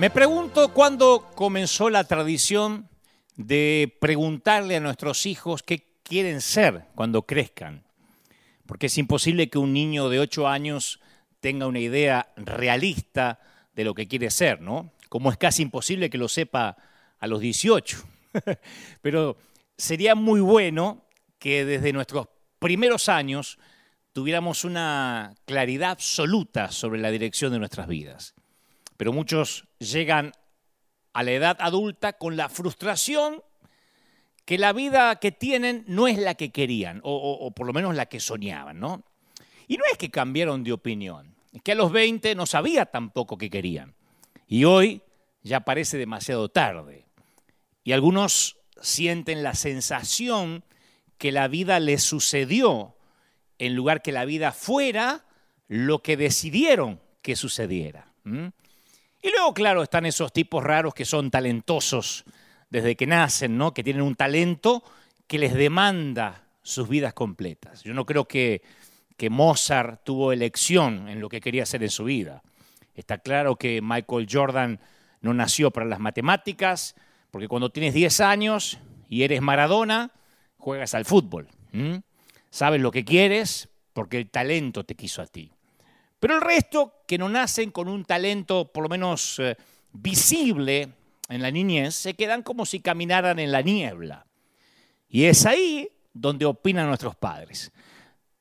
Me pregunto cuándo comenzó la tradición de preguntarle a nuestros hijos qué quieren ser cuando crezcan. Porque es imposible que un niño de 8 años tenga una idea realista de lo que quiere ser, ¿no? Como es casi imposible que lo sepa a los 18. Pero sería muy bueno que desde nuestros primeros años tuviéramos una claridad absoluta sobre la dirección de nuestras vidas. Pero muchos llegan a la edad adulta con la frustración que la vida que tienen no es la que querían, o, por lo menos la que soñaban, ¿no? Y no es que cambiaron de opinión, es que a los 20 no sabía tampoco qué querían. Y hoy ya parece demasiado tarde. Y algunos sienten la sensación que la vida les sucedió en lugar que la vida fuera lo que decidieron que sucediera. Y luego, claro, están esos tipos raros que son talentosos desde que nacen, ¿no? Que tienen un talento que les demanda sus vidas completas. Yo no creo que, que Mozart tuvo elección en lo que quería hacer en su vida. Está claro que Michael Jordan no nació para las matemáticas, porque cuando tienes 10 años y eres Maradona, juegas al fútbol. Sabes lo que quieres porque el talento te quiso a ti. Pero el resto, que no nacen con un talento por lo menos eh, visible en la niñez, se quedan como si caminaran en la niebla. Y es ahí donde opinan nuestros padres.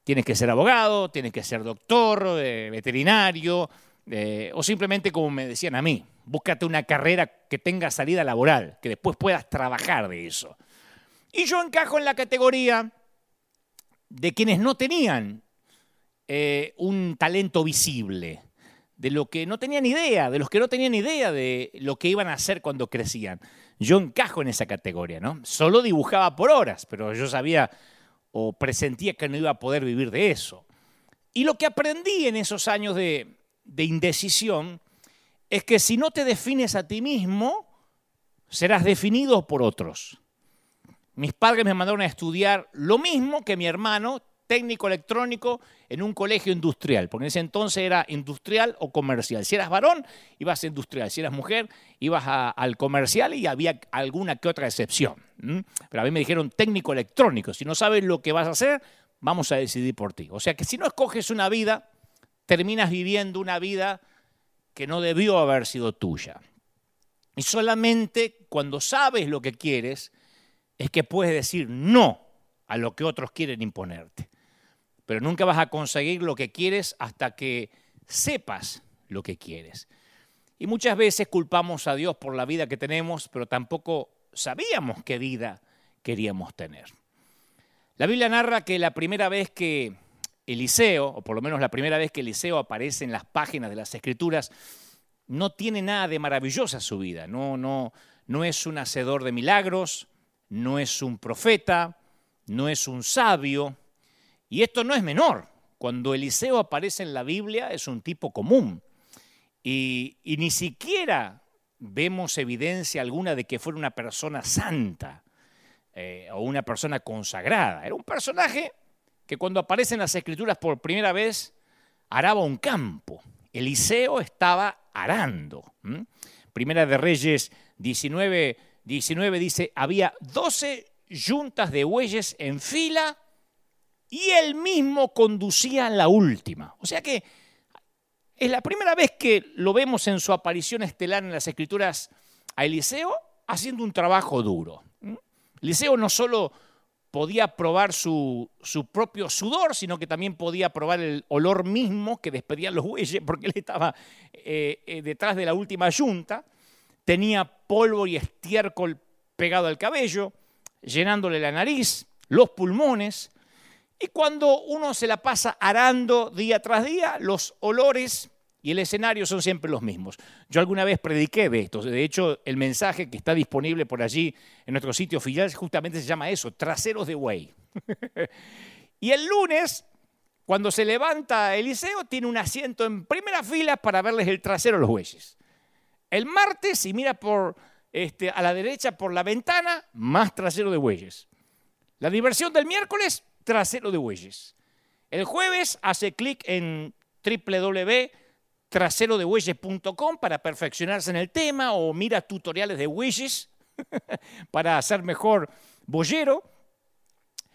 Tienes que ser abogado, tienes que ser doctor, eh, veterinario, eh, o simplemente como me decían a mí, búscate una carrera que tenga salida laboral, que después puedas trabajar de eso. Y yo encajo en la categoría de quienes no tenían eh, un talento visible, de lo que no tenían idea, de los que no tenían idea de lo que iban a hacer cuando crecían. Yo encajo en esa categoría, ¿no? Solo dibujaba por horas, pero yo sabía o presentía que no iba a poder vivir de eso. Y lo que aprendí en esos años de, de indecisión es que si no te defines a ti mismo, serás definido por otros. Mis padres me mandaron a estudiar lo mismo que mi hermano, técnico electrónico en un colegio industrial, porque en ese entonces era industrial o comercial. Si eras varón, ibas a industrial, si eras mujer, ibas al comercial y había alguna que otra excepción. Pero a mí me dijeron técnico electrónico, si no sabes lo que vas a hacer, vamos a decidir por ti. O sea que si no escoges una vida, terminas viviendo una vida que no debió haber sido tuya. Y solamente cuando sabes lo que quieres, es que puedes decir no a lo que otros quieren imponerte pero nunca vas a conseguir lo que quieres hasta que sepas lo que quieres. Y muchas veces culpamos a Dios por la vida que tenemos, pero tampoco sabíamos qué vida queríamos tener. La Biblia narra que la primera vez que Eliseo, o por lo menos la primera vez que Eliseo aparece en las páginas de las Escrituras, no tiene nada de maravillosa su vida. No, no, no es un hacedor de milagros, no es un profeta, no es un sabio, y esto no es menor. Cuando Eliseo aparece en la Biblia es un tipo común. Y, ni siquiera vemos evidencia alguna de que fuera una persona santa eh, o una persona consagrada. Era un personaje que cuando aparece en las escrituras por primera vez araba un campo. Eliseo estaba arando. Primera de Reyes 19, 19 dice, había 12 yuntas de bueyes en fila y él mismo conducía la última. O sea que es la primera vez que lo vemos en su aparición estelar en las escrituras a Eliseo haciendo un trabajo duro. Eliseo no solo podía probar su, propio sudor, sino que también podía probar el olor mismo que despedían los bueyes, porque él estaba eh, eh, detrás de la última yunta, tenía polvo y estiércol pegado al cabello, llenándole la nariz, los pulmones, y cuando uno se la pasa arando día tras día, los olores y el escenario son siempre los mismos. Yo alguna vez prediqué de esto. De hecho, el mensaje que está disponible por allí en nuestro sitio filial justamente se llama eso, traseros de buey. y el lunes, cuando se levanta Eliseo, tiene un asiento en primera fila para verles el trasero a los bueyes. El martes, si mira por, este, a la derecha por la ventana, más trasero de bueyes. La diversión del miércoles, trasero de bueyes. El jueves hace clic en traserodebueyes.com para perfeccionarse en el tema o mira tutoriales de bueyes para hacer mejor boyero.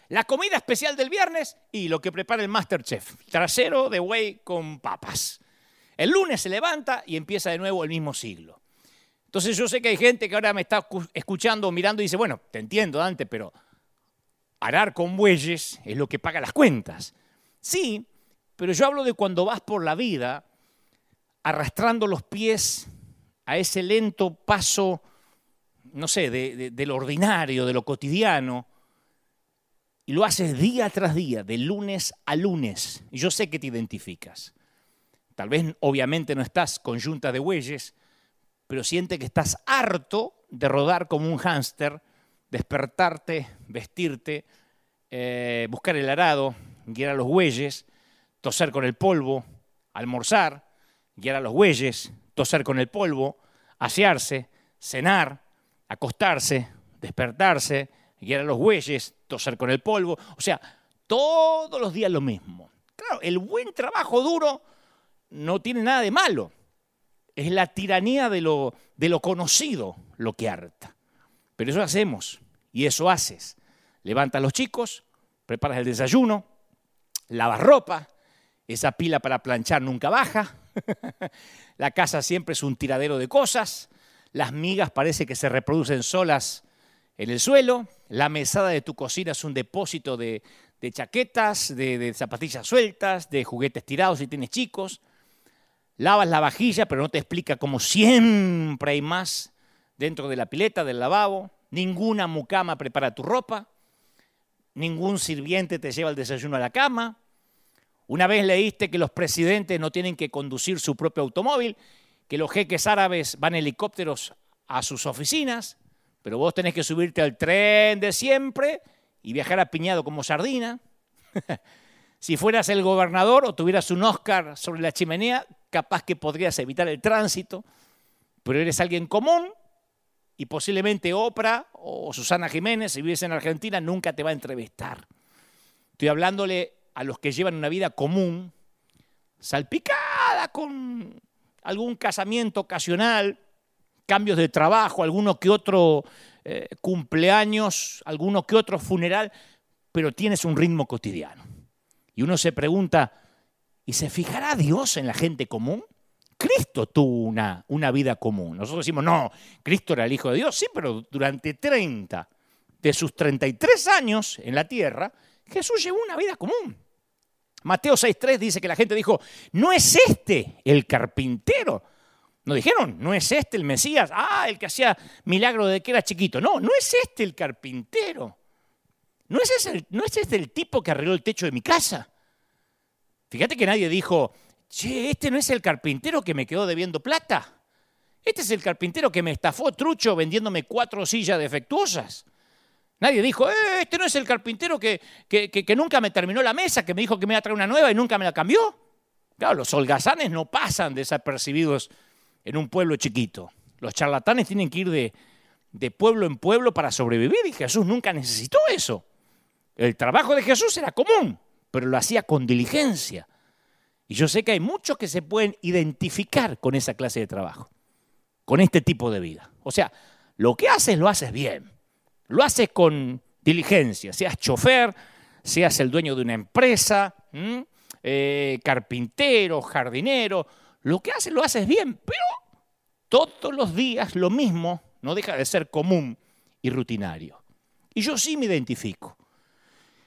La comida especial del viernes y lo que prepara el Masterchef. Trasero de buey con papas. El lunes se levanta y empieza de nuevo el mismo siglo. Entonces yo sé que hay gente que ahora me está escuchando, mirando y dice, bueno, te entiendo Dante, pero arar con bueyes es lo que paga las cuentas. Sí, pero yo hablo de cuando vas por la vida arrastrando los pies a ese lento paso, no sé, de, lo ordinario, de lo cotidiano, y lo haces día tras día, de lunes a lunes. Yo sé que te identificas. Tal vez, obviamente, no estás con yunta de bueyes, pero siente que estás harto de rodar como un hámster, despertarte, vestirte, eh, buscar el arado, guiar a los bueyes, toser con el polvo, almorzar, guiar a los bueyes, toser con el polvo, asearse, cenar, acostarse, despertarse, guiar a los bueyes, toser con el polvo. O sea, todos los días lo mismo. Claro, el buen trabajo duro no tiene nada de malo. Es la tiranía de lo, de lo conocido lo que harta. Pero eso hacemos y eso haces. Levantas a los chicos, preparas el desayuno, lavas ropa, esa pila para planchar nunca baja, la casa siempre es un tiradero de cosas, las migas parece que se reproducen solas en el suelo, la mesada de tu cocina es un depósito de, chaquetas, de, de zapatillas sueltas, de juguetes tirados si tienes chicos, lavas la vajilla, pero no te explica cómo siempre hay más dentro de la pileta, del lavabo. Ninguna mucama prepara tu ropa. Ningún sirviente te lleva el desayuno a la cama. Una vez leíste que los presidentes no tienen que conducir su propio automóvil, que los jeques árabes van helicópteros a sus oficinas, pero vos tenés que subirte al tren de siempre y viajar apiñado como sardina. si fueras el gobernador o tuvieras un Oscar sobre la chimenea, capaz que podrías evitar el tránsito, pero eres alguien común y posiblemente Oprah o Susana Jiménez, si vives en Argentina, nunca te va a entrevistar. Estoy hablándole a los que llevan una vida común, salpicada con algún casamiento ocasional, cambios de trabajo, alguno que otro eh, cumpleaños, alguno que otro funeral, pero tienes un ritmo cotidiano. Y uno se pregunta, ¿Y se fijará Dios en la gente común? Cristo tuvo una, una vida común. Nosotros decimos, no, Cristo era el Hijo de Dios. Sí, pero durante 30 de sus 33 años en la tierra, Jesús llevó una vida común. Mateo 6.3 dice que la gente dijo, no es este el carpintero. No dijeron, no es este el Mesías, ah, el que hacía milagro de que era chiquito. No, no es este el carpintero. No es, el, no es este el tipo que arregló el techo de mi casa. Fíjate que nadie dijo, che, este no es el carpintero que me quedó debiendo plata. Este es el carpintero que me estafó trucho vendiéndome cuatro sillas defectuosas. Nadie dijo, eh, este no es el carpintero que, que, nunca me terminó la mesa, que me dijo que me iba a traer una nueva y nunca me la cambió. Claro, los holgazanes no pasan desapercibidos en un pueblo chiquito. Los charlatanes tienen que ir de, de pueblo en pueblo para sobrevivir y Jesús nunca necesitó eso. El trabajo de Jesús era común pero lo hacía con diligencia. Y yo sé que hay muchos que se pueden identificar con esa clase de trabajo, con este tipo de vida. O sea, lo que haces lo haces bien, lo haces con diligencia, seas chofer, seas el dueño de una empresa, eh, carpintero, jardinero, lo que haces lo haces bien, pero todos los días lo mismo no deja de ser común y rutinario. Y yo sí me identifico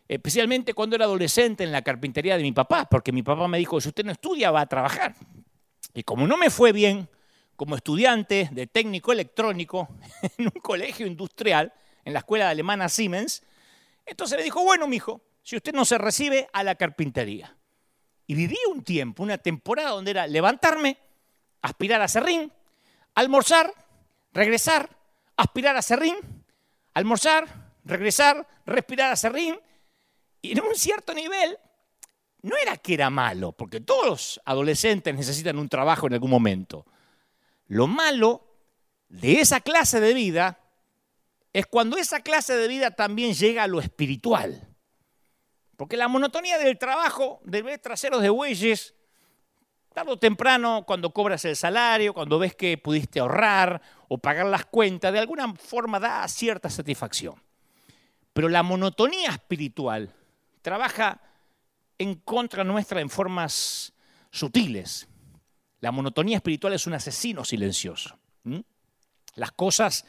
especialmente cuando era adolescente en la carpintería de mi papá, porque mi papá me dijo, si usted no estudia, va a trabajar. Y como no me fue bien como estudiante de técnico electrónico en un colegio industrial, en la escuela alemana Siemens, entonces le dijo, bueno, mijo, si usted no se recibe, a la carpintería. Y viví un tiempo, una temporada donde era levantarme, aspirar a serrín, almorzar, regresar, aspirar a serrín, almorzar, regresar, respirar a serrín, y en un cierto nivel, no era que era malo, porque todos los adolescentes necesitan un trabajo en algún momento. Lo malo de esa clase de vida es cuando esa clase de vida también llega a lo espiritual. Porque la monotonía del trabajo de ver traseros de bueyes tarde o temprano, cuando cobras el salario, cuando ves que pudiste ahorrar o pagar las cuentas, de alguna forma da cierta satisfacción. Pero la monotonía espiritual trabaja en contra nuestra en formas sutiles. La monotonía espiritual es un asesino silencioso. Las cosas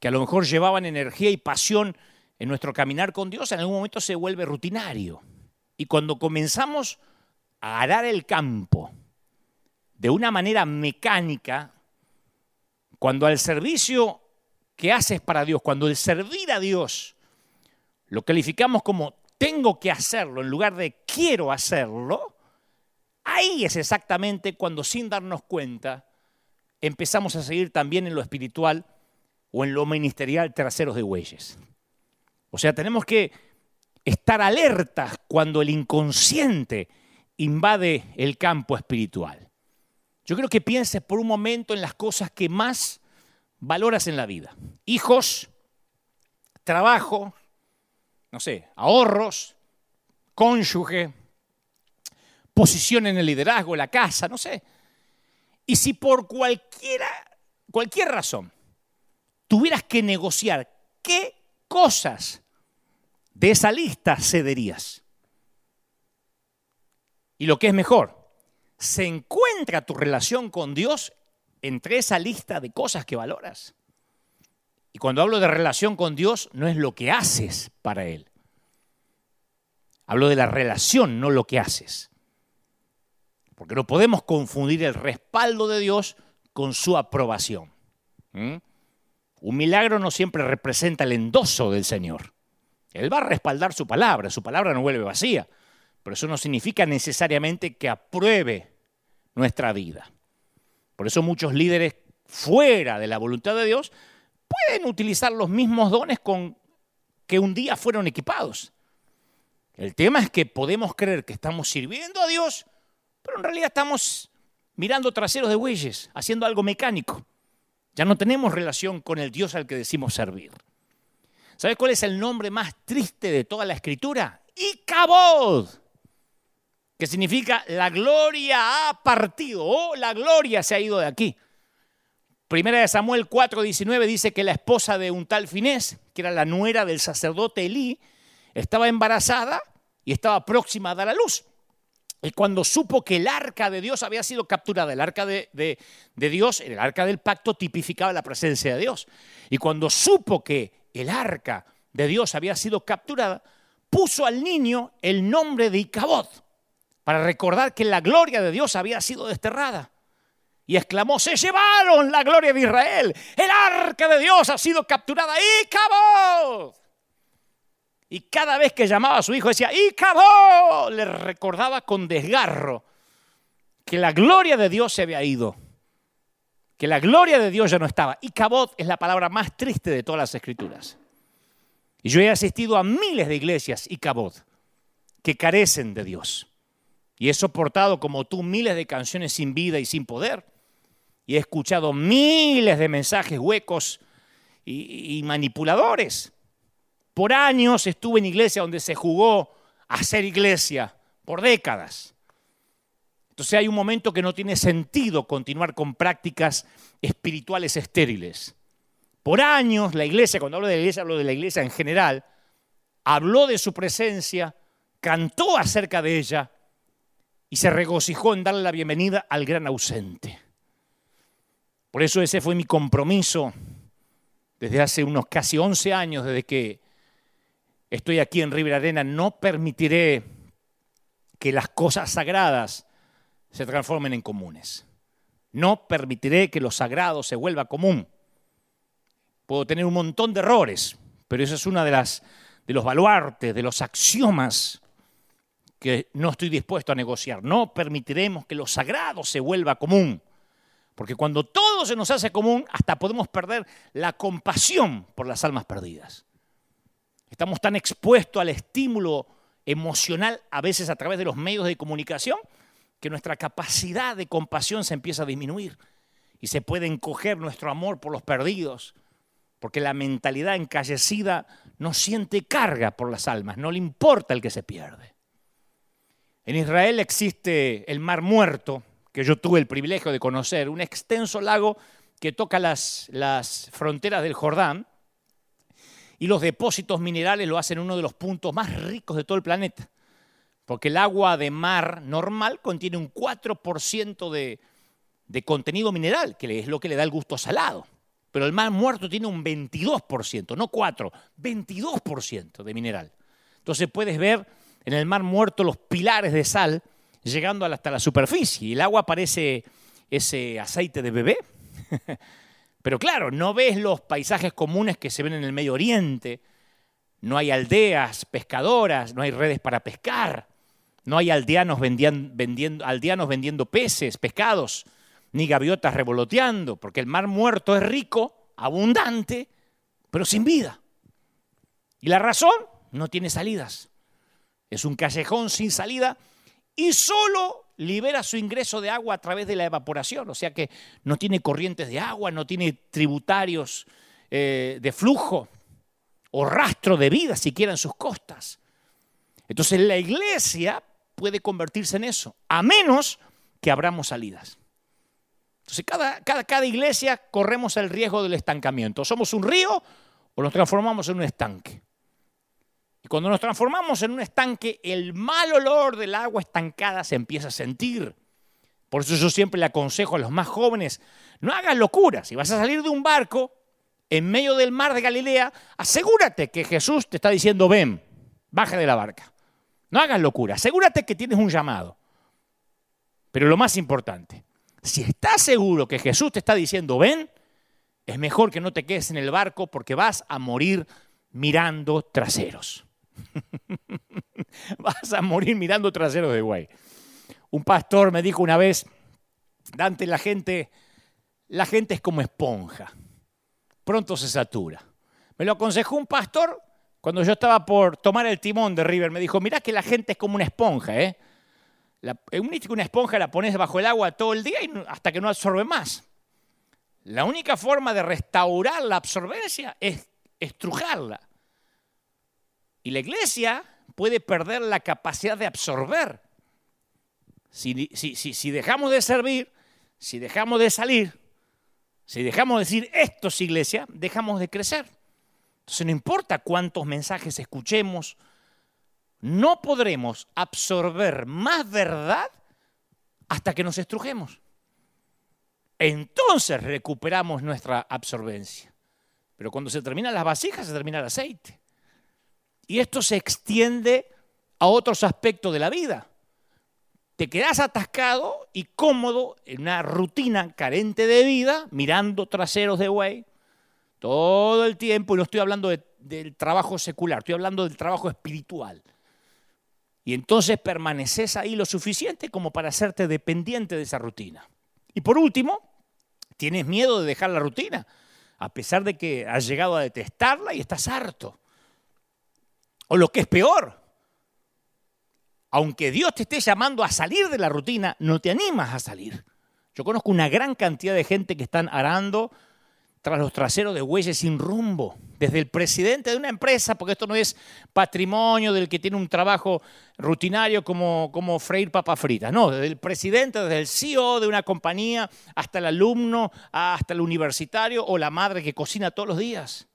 que a lo mejor llevaban energía y pasión en nuestro caminar con Dios, en algún momento se vuelve rutinario. Y cuando comenzamos a arar el campo de una manera mecánica, cuando al servicio que haces para Dios, cuando el servir a Dios lo calificamos como tengo que hacerlo en lugar de quiero hacerlo, ahí es exactamente cuando sin darnos cuenta empezamos a seguir también en lo espiritual o en lo ministerial traseros de bueyes. O sea, tenemos que estar alertas cuando el inconsciente invade el campo espiritual. Yo creo que pienses por un momento en las cosas que más valoras en la vida. Hijos, trabajo, no sé, ahorros, cónyuge, posición en el liderazgo, la casa, no sé. Y si por cualquiera, cualquier razón tuvieras que negociar qué cosas de esa lista cederías. Y lo que es mejor, se encuentra tu relación con Dios entre esa lista de cosas que valoras. Y cuando hablo de relación con Dios, no es lo que haces para Él. Hablo de la relación, no lo que haces. Porque no podemos confundir el respaldo de Dios con su aprobación. ¿Mm? Un milagro no siempre representa el endoso del Señor. Él va a respaldar su palabra, su palabra no vuelve vacía, pero eso no significa necesariamente que apruebe nuestra vida. Por eso muchos líderes fuera de la voluntad de Dios pueden utilizar los mismos dones con que un día fueron equipados. El tema es que podemos creer que estamos sirviendo a Dios, pero en realidad estamos mirando traseros de bueyes, haciendo algo mecánico. Ya no tenemos relación con el Dios al que decimos servir. ¿Sabes cuál es el nombre más triste de toda la escritura? Icabod, que significa la gloria ha partido o la gloria se ha ido de aquí. Primera de Samuel 4:19 dice que la esposa de un tal Finés, que era la nuera del sacerdote Elí, estaba embarazada y estaba próxima a dar a luz. Y cuando supo que el arca de Dios había sido capturada, el arca de, de, Dios, el arca del pacto tipificaba la presencia de Dios. Y cuando supo que el arca de Dios había sido capturada, puso al niño el nombre de Icabod, para recordar que la gloria de Dios había sido desterrada. Y exclamó, se llevaron la gloria de Israel, el arca de Dios ha sido capturada, Icabod. Y cada vez que llamaba a su hijo decía, Icabod, le recordaba con desgarro que la gloria de Dios se había ido que la gloria de Dios ya no estaba. Y cabot es la palabra más triste de todas las escrituras. Y yo he asistido a miles de iglesias y cabot que carecen de Dios. Y he soportado como tú miles de canciones sin vida y sin poder. Y he escuchado miles de mensajes huecos y, manipuladores. Por años estuve en iglesia donde se jugó a ser iglesia, por décadas. Entonces hay un momento que no tiene sentido continuar con prácticas espirituales estériles. Por años la iglesia, cuando hablo de la iglesia, hablo de la iglesia en general, habló de su presencia, cantó acerca de ella y se regocijó en darle la bienvenida al gran ausente. Por eso ese fue mi compromiso desde hace unos casi 11 años, desde que estoy aquí en River Arena, no permitiré que las cosas sagradas se transformen en comunes. No permitiré que lo sagrado se vuelva común. Puedo tener un montón de errores, pero eso es una de las de los baluartes, de los axiomas que no estoy dispuesto a negociar. No permitiremos que lo sagrado se vuelva común. Porque cuando todo se nos hace común, hasta podemos perder la compasión por las almas perdidas. Estamos tan expuestos al estímulo emocional, a veces a través de los medios de comunicación, que nuestra capacidad de compasión se empieza a disminuir y se puede encoger nuestro amor por los perdidos, porque la mentalidad encallecida no siente carga por las almas, no le importa el que se pierde. En Israel existe el mar muerto, que yo tuve el privilegio de conocer, un extenso lago que toca las, las fronteras del Jordán, y los depósitos minerales lo hacen uno de los puntos más ricos de todo el planeta, porque el agua de mar normal contiene un 4% de, de contenido mineral, que es lo que le da el gusto salado. Pero el mar muerto tiene un 22%, no 4, 22% de mineral. Entonces puedes ver en el mar muerto los pilares de sal llegando hasta la superficie. El agua parece ese aceite de bebé. Pero claro, no ves los paisajes comunes que se ven en el Medio Oriente. No hay aldeas pescadoras, no hay redes para pescar. No hay aldeanos vendiendo, aldeanos vendiendo peces, pescados, ni gaviotas revoloteando, porque el mar muerto es rico, abundante, pero sin vida. ¿Y la razón? No tiene salidas. Es un callejón sin salida y solo libera su ingreso de agua a través de la evaporación, o sea que no tiene corrientes de agua, no tiene tributarios eh, de flujo o rastro de vida siquiera en sus costas. Entonces la iglesia puede convertirse en eso, a menos que abramos salidas. Entonces cada, cada, cada iglesia corremos el riesgo del estancamiento. ¿Somos un río o nos transformamos en un estanque? Y cuando nos transformamos en un estanque, el mal olor del agua estancada se empieza a sentir. Por eso yo siempre le aconsejo a los más jóvenes, no hagas locura. Si vas a salir de un barco en medio del mar de Galilea, asegúrate que Jesús te está diciendo, ven, baja de la barca. No hagas locura, asegúrate que tienes un llamado. Pero lo más importante, si estás seguro que Jesús te está diciendo, ven, es mejor que no te quedes en el barco porque vas a morir mirando traseros. Vas a morir mirando trasero de güey. Un pastor me dijo una vez, Dante, la gente, la gente es como esponja. Pronto se satura. Me lo aconsejó un pastor cuando yo estaba por tomar el timón de River. Me dijo, mirá que la gente es como una esponja, ¿eh? La, una esponja la pones bajo el agua todo el día y hasta que no absorbe más. La única forma de restaurar la absorbencia es estrujarla. Y la iglesia puede perder la capacidad de absorber. Si, si, dejamos de servir, si dejamos de salir, si dejamos de decir esto es iglesia, dejamos de crecer. Entonces no importa cuántos mensajes escuchemos, no podremos absorber más verdad hasta que nos estrujemos. Entonces recuperamos nuestra absorbencia. Pero cuando se terminan las vasijas, se termina el aceite. Y esto se extiende a otros aspectos de la vida. Te quedas atascado y cómodo en una rutina carente de vida, mirando traseros de güey, todo el tiempo, y no estoy hablando del trabajo secular, estoy hablando del trabajo espiritual. Y entonces permaneces ahí lo suficiente como para hacerte dependiente de esa rutina. Y por último, tienes miedo de dejar la rutina, a pesar de que has llegado a detestarla y estás harto. O lo que es peor, aunque Dios te esté llamando a salir de la rutina, no te animas a salir. Yo conozco una gran cantidad de gente que están arando tras los traseros de bueyes sin rumbo, desde el presidente de una empresa, porque esto no es patrimonio del que tiene un trabajo rutinario como, como freír papas fritas, no, desde el presidente, desde el CEO de una compañía, hasta el alumno, hasta el universitario o la madre que cocina todos los días.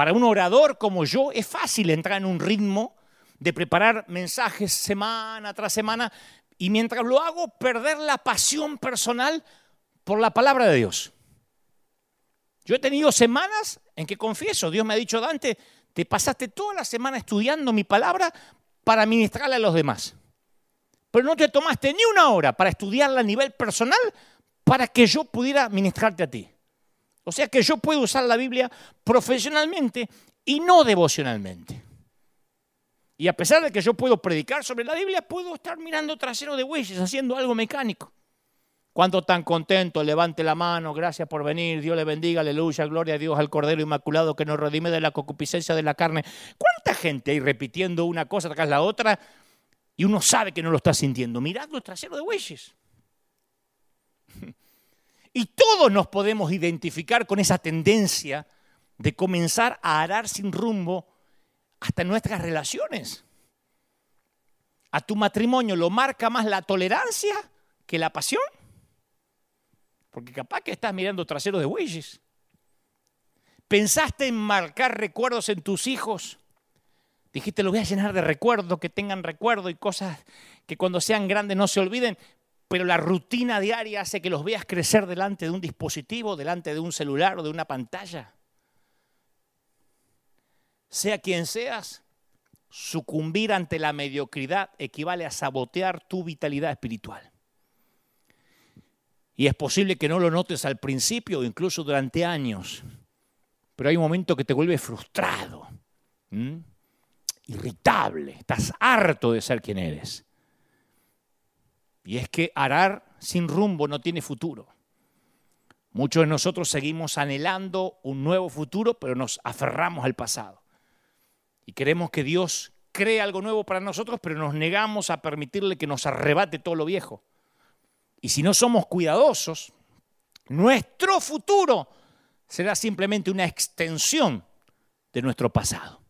Para un orador como yo es fácil entrar en un ritmo de preparar mensajes semana tras semana y mientras lo hago perder la pasión personal por la palabra de Dios. Yo he tenido semanas en que confieso, Dios me ha dicho, Dante, te pasaste toda la semana estudiando mi palabra para ministrarla a los demás. Pero no te tomaste ni una hora para estudiarla a nivel personal para que yo pudiera ministrarte a ti. O sea que yo puedo usar la Biblia profesionalmente y no devocionalmente. Y a pesar de que yo puedo predicar sobre la Biblia, puedo estar mirando trasero de bueyes, haciendo algo mecánico. Cuando tan contento, levante la mano, gracias por venir, Dios le bendiga, aleluya, gloria a Dios al Cordero Inmaculado que nos redime de la concupiscencia de la carne. ¿Cuánta gente hay repitiendo una cosa tras la otra y uno sabe que no lo está sintiendo? Mirando el trasero de bueyes. Y todos nos podemos identificar con esa tendencia de comenzar a arar sin rumbo hasta nuestras relaciones. A tu matrimonio lo marca más la tolerancia que la pasión. Porque capaz que estás mirando traseros de bueyes. ¿Pensaste en marcar recuerdos en tus hijos? Dijiste, lo voy a llenar de recuerdos, que tengan recuerdo y cosas que cuando sean grandes no se olviden, pero la rutina diaria hace que los veas crecer delante de un dispositivo, delante de un celular o de una pantalla. Sea quien seas, sucumbir ante la mediocridad equivale a sabotear tu vitalidad espiritual. Y es posible que no lo notes al principio o incluso durante años, pero hay un momento que te vuelve frustrado, irritable, estás harto de ser quien eres. Y es que arar sin rumbo no tiene futuro. Muchos de nosotros seguimos anhelando un nuevo futuro, pero nos aferramos al pasado. Y queremos que Dios cree algo nuevo para nosotros, pero nos negamos a permitirle que nos arrebate todo lo viejo. Y si no somos cuidadosos, nuestro futuro será simplemente una extensión de nuestro pasado.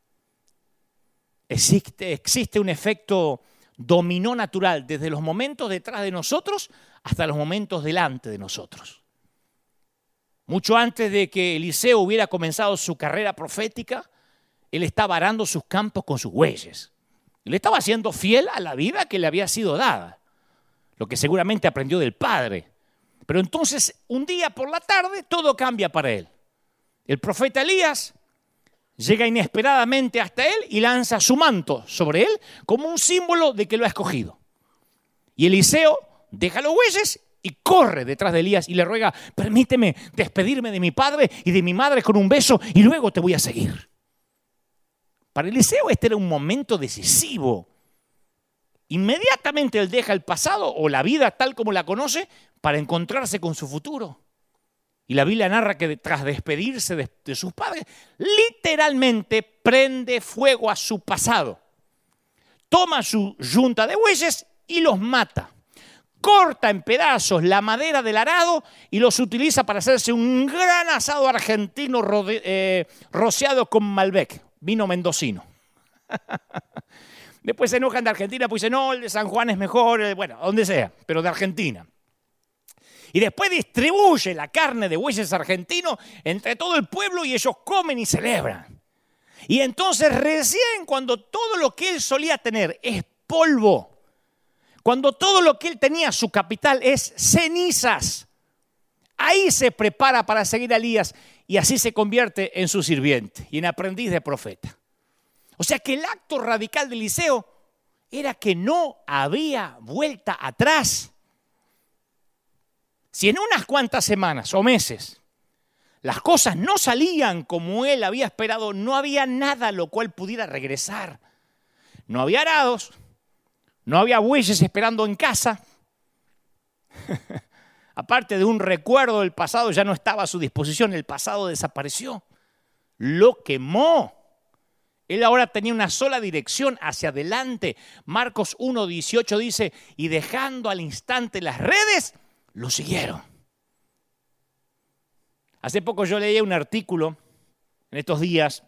Existe, un efecto dominó natural desde los momentos detrás de nosotros hasta los momentos delante de nosotros. Mucho antes de que Eliseo hubiera comenzado su carrera profética, él estaba arando sus campos con sus bueyes. Él estaba siendo fiel a la vida que le había sido dada lo que seguramente aprendió del padre. Pero entonces, un día por la tarde, todo cambia para él. El profeta Elías llega inesperadamente hasta él y lanza su manto sobre él como un símbolo de que lo ha escogido. Y Eliseo deja los bueyes y corre detrás de Elías y le ruega, permíteme despedirme de mi padre y de mi madre con un beso y luego te voy a seguir. Para Eliseo este era un momento decisivo Inmediatamente él deja el pasado o la vida tal como la conoce para encontrarse con su futuro. Y la Biblia narra que tras despedirse de, sus padres, literalmente prende fuego a su pasado. Toma su yunta de bueyes y los mata. Corta en pedazos la madera del arado y los utiliza para hacerse un gran asado argentino eh, rociado con Malbec, vino mendocino. Después se enojan de Argentina, pues dicen, no, el de San Juan es mejor, bueno, donde sea, pero de Argentina. Y después distribuye la carne de bueyes argentinos entre todo el pueblo y ellos comen y celebran. Y entonces recién cuando todo lo que él solía tener es polvo, cuando todo lo que él tenía, su capital, es cenizas, ahí se prepara para seguir a Elías y así se convierte en su sirviente y en aprendiz de profeta. O sea que el acto radical de Eliseo era que no había vuelta atrás. Si en unas cuantas semanas o meses las cosas no salían como él había esperado, no había nada lo cual pudiera regresar. No había arados, no había bueyes esperando en casa. Aparte de un recuerdo del pasado, ya no estaba a su disposición, el pasado desapareció. Lo quemó. Él ahora tenía una sola dirección hacia adelante. Marcos 1.18 dice, y dejando al instante las redes, lo siguieron. Hace poco yo leí un artículo en estos días,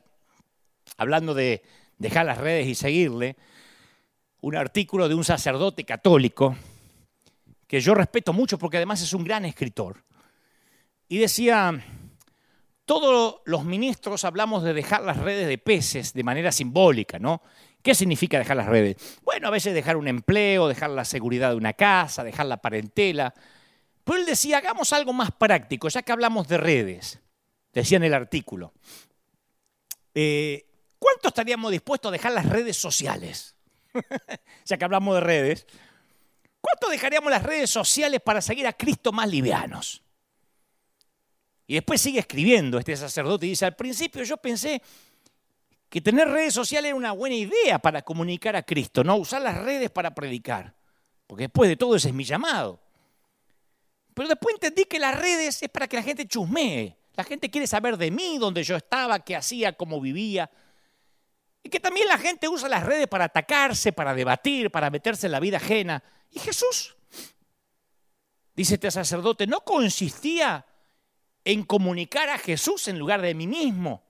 hablando de dejar las redes y seguirle, un artículo de un sacerdote católico, que yo respeto mucho porque además es un gran escritor. Y decía, todos los ministros hablamos de dejar las redes de peces de manera simbólica, ¿no? ¿Qué significa dejar las redes? Bueno, a veces dejar un empleo, dejar la seguridad de una casa, dejar la parentela. Pero él decía, hagamos algo más práctico, ya que hablamos de redes, decía en el artículo. Eh, ¿Cuánto estaríamos dispuestos a dejar las redes sociales? ya que hablamos de redes. ¿Cuánto dejaríamos las redes sociales para seguir a Cristo más livianos? Y después sigue escribiendo este sacerdote y dice, al principio yo pensé que tener redes sociales era una buena idea para comunicar a Cristo, no usar las redes para predicar, porque después de todo ese es mi llamado. Pero después entendí que las redes es para que la gente chusmee, la gente quiere saber de mí, dónde yo estaba, qué hacía, cómo vivía. Y que también la gente usa las redes para atacarse, para debatir, para meterse en la vida ajena. Y Jesús, dice este sacerdote, no consistía en comunicar a Jesús en lugar de mí mismo.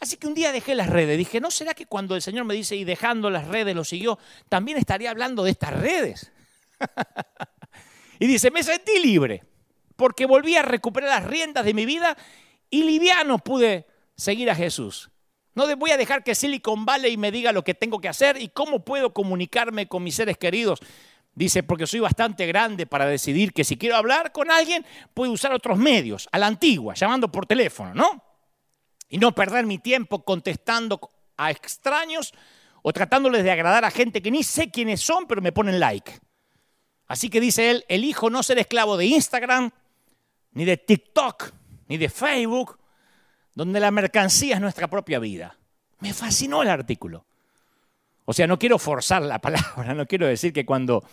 Así que un día dejé las redes. Dije, ¿no será que cuando el Señor me dice y dejando las redes lo siguió, también estaría hablando de estas redes? Y dice, me sentí libre, porque volví a recuperar las riendas de mi vida y liviano pude seguir a Jesús. No voy a dejar que Silicon Valley me diga lo que tengo que hacer y cómo puedo comunicarme con mis seres queridos. Dice, porque soy bastante grande para decidir que si quiero hablar con alguien, puedo usar otros medios, a la antigua, llamando por teléfono, ¿no? Y no perder mi tiempo contestando a extraños o tratándoles de agradar a gente que ni sé quiénes son, pero me ponen like. Así que dice él, elijo no ser esclavo de Instagram, ni de TikTok, ni de Facebook, donde la mercancía es nuestra propia vida. Me fascinó el artículo. O sea, no quiero forzar la palabra, no quiero decir que cuando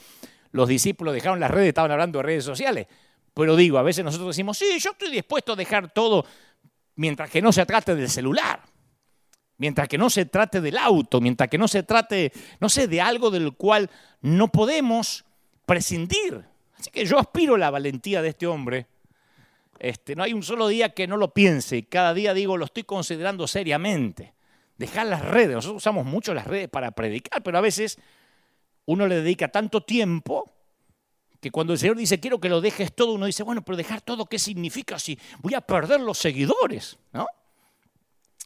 los discípulos dejaron las redes estaban hablando de redes sociales, pero digo, a veces nosotros decimos, sí, yo estoy dispuesto a dejar todo mientras que no se trate del celular, mientras que no se trate del auto, mientras que no se trate, no sé, de algo del cual no podemos prescindir. Así que yo aspiro la valentía de este hombre. Este, no hay un solo día que no lo piense y cada día digo, lo estoy considerando seriamente dejar las redes. Nosotros usamos mucho las redes para predicar, pero a veces uno le dedica tanto tiempo que cuando el Señor dice, quiero que lo dejes todo, uno dice, bueno, pero dejar todo, ¿qué significa si voy a perder los seguidores? ¿No?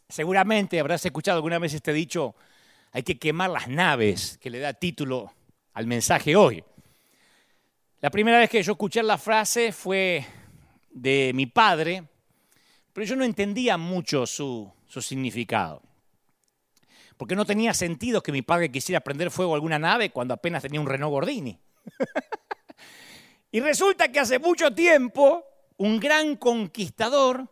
Seguramente habrás escuchado alguna vez este dicho, hay que quemar las naves, que le da título al mensaje hoy. La primera vez que yo escuché la frase fue de mi padre, pero yo no entendía mucho su, significado porque no tenía sentido que mi padre quisiera prender fuego a alguna nave cuando apenas tenía un Renault Gordini. y resulta que hace mucho tiempo un gran conquistador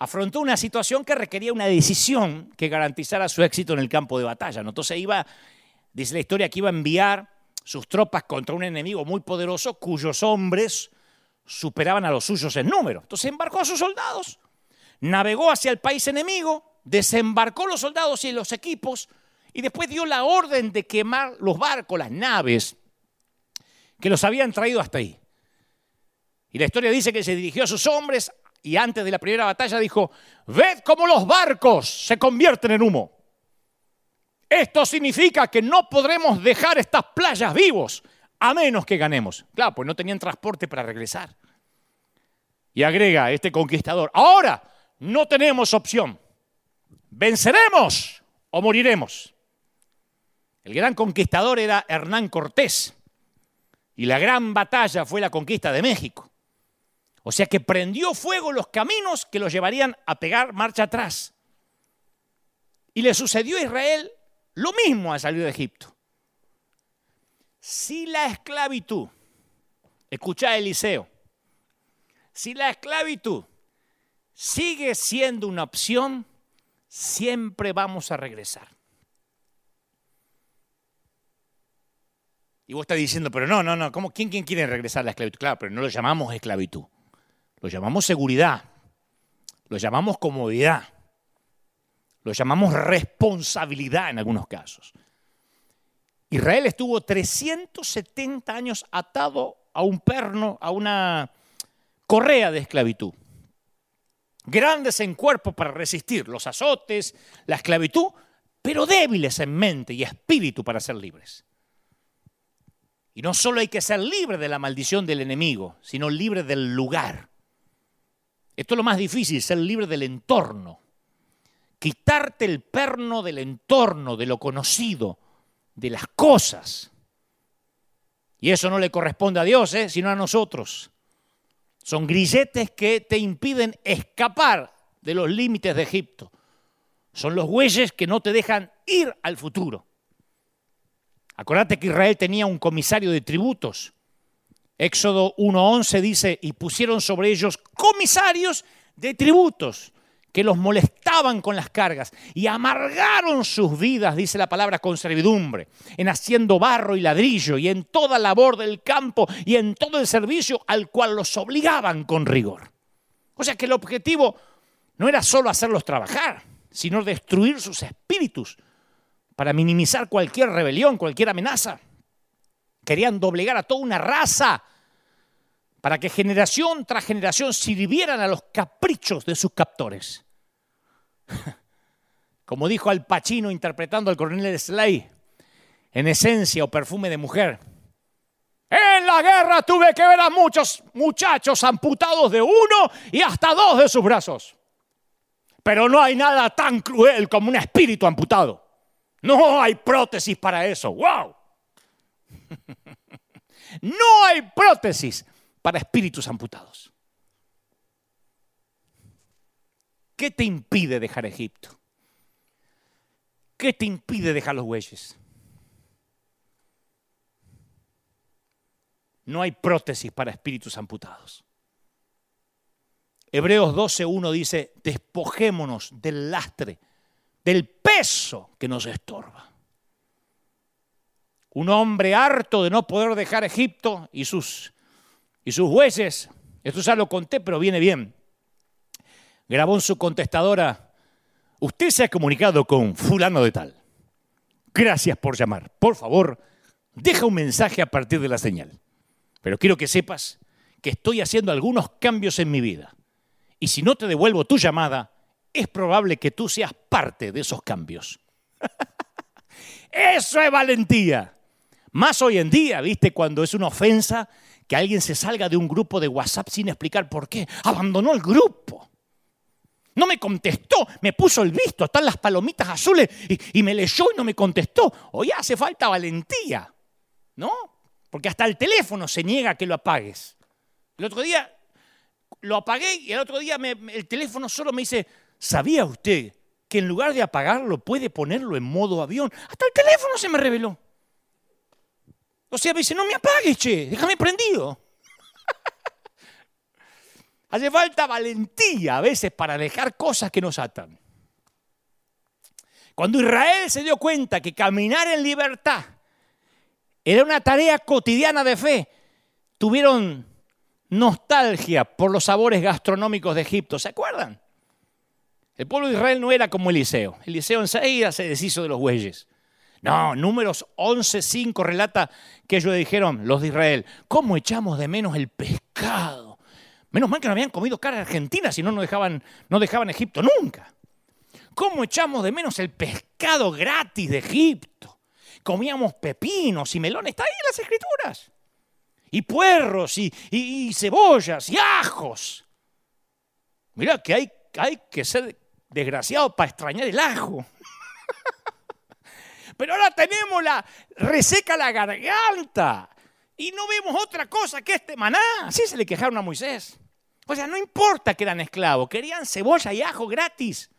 afrontó una situación que requería una decisión que garantizara su éxito en el campo de batalla. Entonces iba, dice la historia, que iba a enviar sus tropas contra un enemigo muy poderoso cuyos hombres superaban a los suyos en número. Entonces embarcó a sus soldados, navegó hacia el país enemigo, desembarcó los soldados y los equipos y después dio la orden de quemar los barcos, las naves que los habían traído hasta ahí. Y la historia dice que se dirigió a sus hombres y antes de la primera batalla dijo, ved cómo los barcos se convierten en humo. Esto significa que no podremos dejar estas playas vivos a menos que ganemos. Claro, pues no tenían transporte para regresar. Y agrega este conquistador, ahora no tenemos opción. ¿Venceremos o moriremos? El gran conquistador era Hernán Cortés y la gran batalla fue la conquista de México. O sea que prendió fuego los caminos que los llevarían a pegar marcha atrás. Y le sucedió a Israel lo mismo al salir de Egipto. Si la esclavitud, escucha Eliseo, si la esclavitud sigue siendo una opción, siempre vamos a regresar. Y vos estás diciendo, pero no, no, no, ¿cómo, quién, ¿quién quiere regresar a la esclavitud? Claro, pero no lo llamamos esclavitud, lo llamamos seguridad, lo llamamos comodidad, lo llamamos responsabilidad en algunos casos. Israel estuvo 370 años atado a un perno, a una correa de esclavitud grandes en cuerpo para resistir los azotes, la esclavitud, pero débiles en mente y espíritu para ser libres. Y no solo hay que ser libre de la maldición del enemigo, sino libre del lugar. Esto es lo más difícil, ser libre del entorno. Quitarte el perno del entorno, de lo conocido, de las cosas. Y eso no le corresponde a Dios, ¿eh? sino a nosotros. Son grilletes que te impiden escapar de los límites de Egipto. Son los bueyes que no te dejan ir al futuro. Acordate que Israel tenía un comisario de tributos. Éxodo 1.11 dice, y pusieron sobre ellos comisarios de tributos que los molestaban con las cargas y amargaron sus vidas, dice la palabra, con servidumbre, en haciendo barro y ladrillo y en toda labor del campo y en todo el servicio al cual los obligaban con rigor. O sea que el objetivo no era solo hacerlos trabajar, sino destruir sus espíritus para minimizar cualquier rebelión, cualquier amenaza. Querían doblegar a toda una raza para que generación tras generación sirvieran a los caprichos de sus captores. Como dijo Al Pacino interpretando al coronel Slay, en esencia o perfume de mujer. En la guerra tuve que ver a muchos muchachos amputados de uno y hasta dos de sus brazos. Pero no hay nada tan cruel como un espíritu amputado. No hay prótesis para eso. ¡Wow! No hay prótesis para espíritus amputados. ¿Qué te impide dejar Egipto? ¿Qué te impide dejar los bueyes? No hay prótesis para espíritus amputados. Hebreos 12.1 dice, despojémonos del lastre, del peso que nos estorba. Un hombre harto de no poder dejar Egipto y sus, y sus bueyes, esto ya lo conté, pero viene bien, grabó en su contestadora, usted se ha comunicado con fulano de tal. Gracias por llamar. Por favor, deja un mensaje a partir de la señal. Pero quiero que sepas que estoy haciendo algunos cambios en mi vida. Y si no te devuelvo tu llamada, es probable que tú seas parte de esos cambios. Eso es valentía. Más hoy en día, ¿viste? Cuando es una ofensa que alguien se salga de un grupo de WhatsApp sin explicar por qué. Abandonó el grupo. No me contestó, me puso el visto, están las palomitas azules y, me leyó y no me contestó. Hoy hace falta valentía, ¿no? Porque hasta el teléfono se niega a que lo apagues. El otro día lo apagué y el otro día el teléfono solo me dice, ¿sabía usted que en lugar de apagarlo puede ponerlo en modo avión? Hasta el teléfono se me reveló. O sea, me dice, no me apagues, che, déjame prendido. Hace falta valentía a veces para dejar cosas que nos atan. Cuando Israel se dio cuenta que caminar en libertad era una tarea cotidiana de fe. Tuvieron nostalgia por los sabores gastronómicos de Egipto, ¿se acuerdan? El pueblo de Israel no era como Eliseo. Eliseo enseguida se deshizo de los bueyes. No, números 11.5 relata que ellos dijeron, los de Israel, ¿cómo echamos de menos el pescado? Menos mal que no habían comido cara argentina, si no, no dejaban, no dejaban Egipto nunca. ¿Cómo echamos de menos el pescado gratis de Egipto? comíamos pepinos y melones, está ahí en las escrituras. Y puerros y, cebollas y ajos. Mira que hay, hay que ser desgraciado para extrañar el ajo. Pero ahora tenemos la reseca la garganta y no vemos otra cosa que este maná. Así se le quejaron a Moisés. O sea, no importa que eran esclavos, querían cebolla y ajo gratis.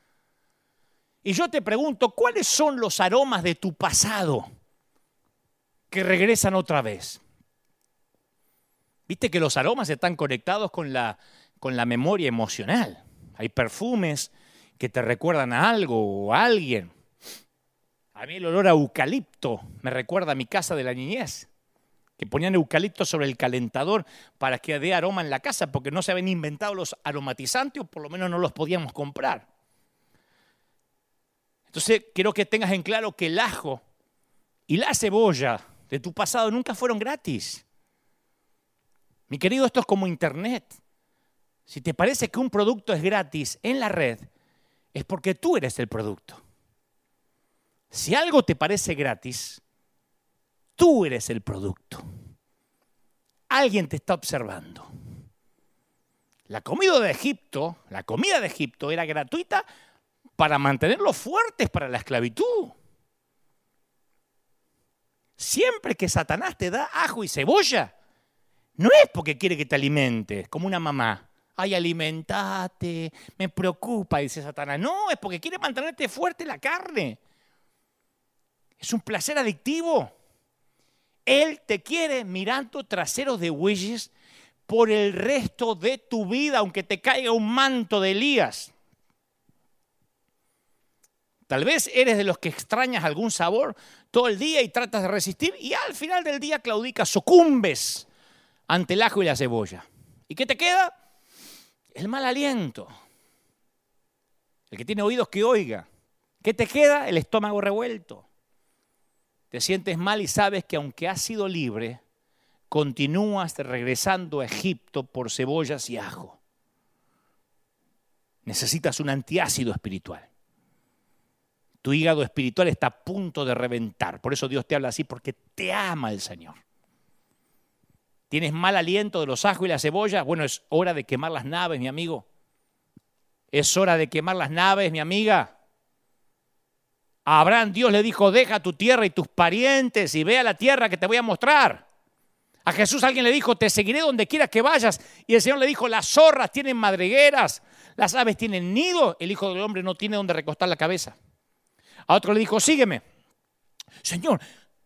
Y yo te pregunto, ¿cuáles son los aromas de tu pasado que regresan otra vez? Viste que los aromas están conectados con la, con la memoria emocional. Hay perfumes que te recuerdan a algo o a alguien. A mí el olor a eucalipto me recuerda a mi casa de la niñez, que ponían eucalipto sobre el calentador para que dé aroma en la casa, porque no se habían inventado los aromatizantes o por lo menos no los podíamos comprar. Entonces, quiero que tengas en claro que el ajo y la cebolla de tu pasado nunca fueron gratis. Mi querido, esto es como Internet. Si te parece que un producto es gratis en la red, es porque tú eres el producto. Si algo te parece gratis, tú eres el producto. Alguien te está observando. La comida de Egipto, la comida de Egipto era gratuita para mantenerlos fuertes para la esclavitud. Siempre que Satanás te da ajo y cebolla, no es porque quiere que te alimentes, como una mamá. Ay, alimentate, me preocupa, dice Satanás. No, es porque quiere mantenerte fuerte la carne. Es un placer adictivo. Él te quiere mirando traseros de bueyes por el resto de tu vida, aunque te caiga un manto de Elías. Tal vez eres de los que extrañas algún sabor todo el día y tratas de resistir y al final del día claudicas, sucumbes ante el ajo y la cebolla. ¿Y qué te queda? El mal aliento. El que tiene oídos que oiga. ¿Qué te queda? El estómago revuelto. Te sientes mal y sabes que aunque has sido libre, continúas regresando a Egipto por cebollas y ajo. Necesitas un antiácido espiritual. Tu hígado espiritual está a punto de reventar. Por eso Dios te habla así, porque te ama el Señor. ¿Tienes mal aliento de los ajos y la cebolla? Bueno, es hora de quemar las naves, mi amigo. Es hora de quemar las naves, mi amiga. Abraham Dios le dijo, deja tu tierra y tus parientes y ve a la tierra que te voy a mostrar. A Jesús alguien le dijo, te seguiré donde quieras que vayas. Y el Señor le dijo, las zorras tienen madregueras, las aves tienen nido, el Hijo del Hombre no tiene donde recostar la cabeza. A otro le dijo, sígueme. Señor,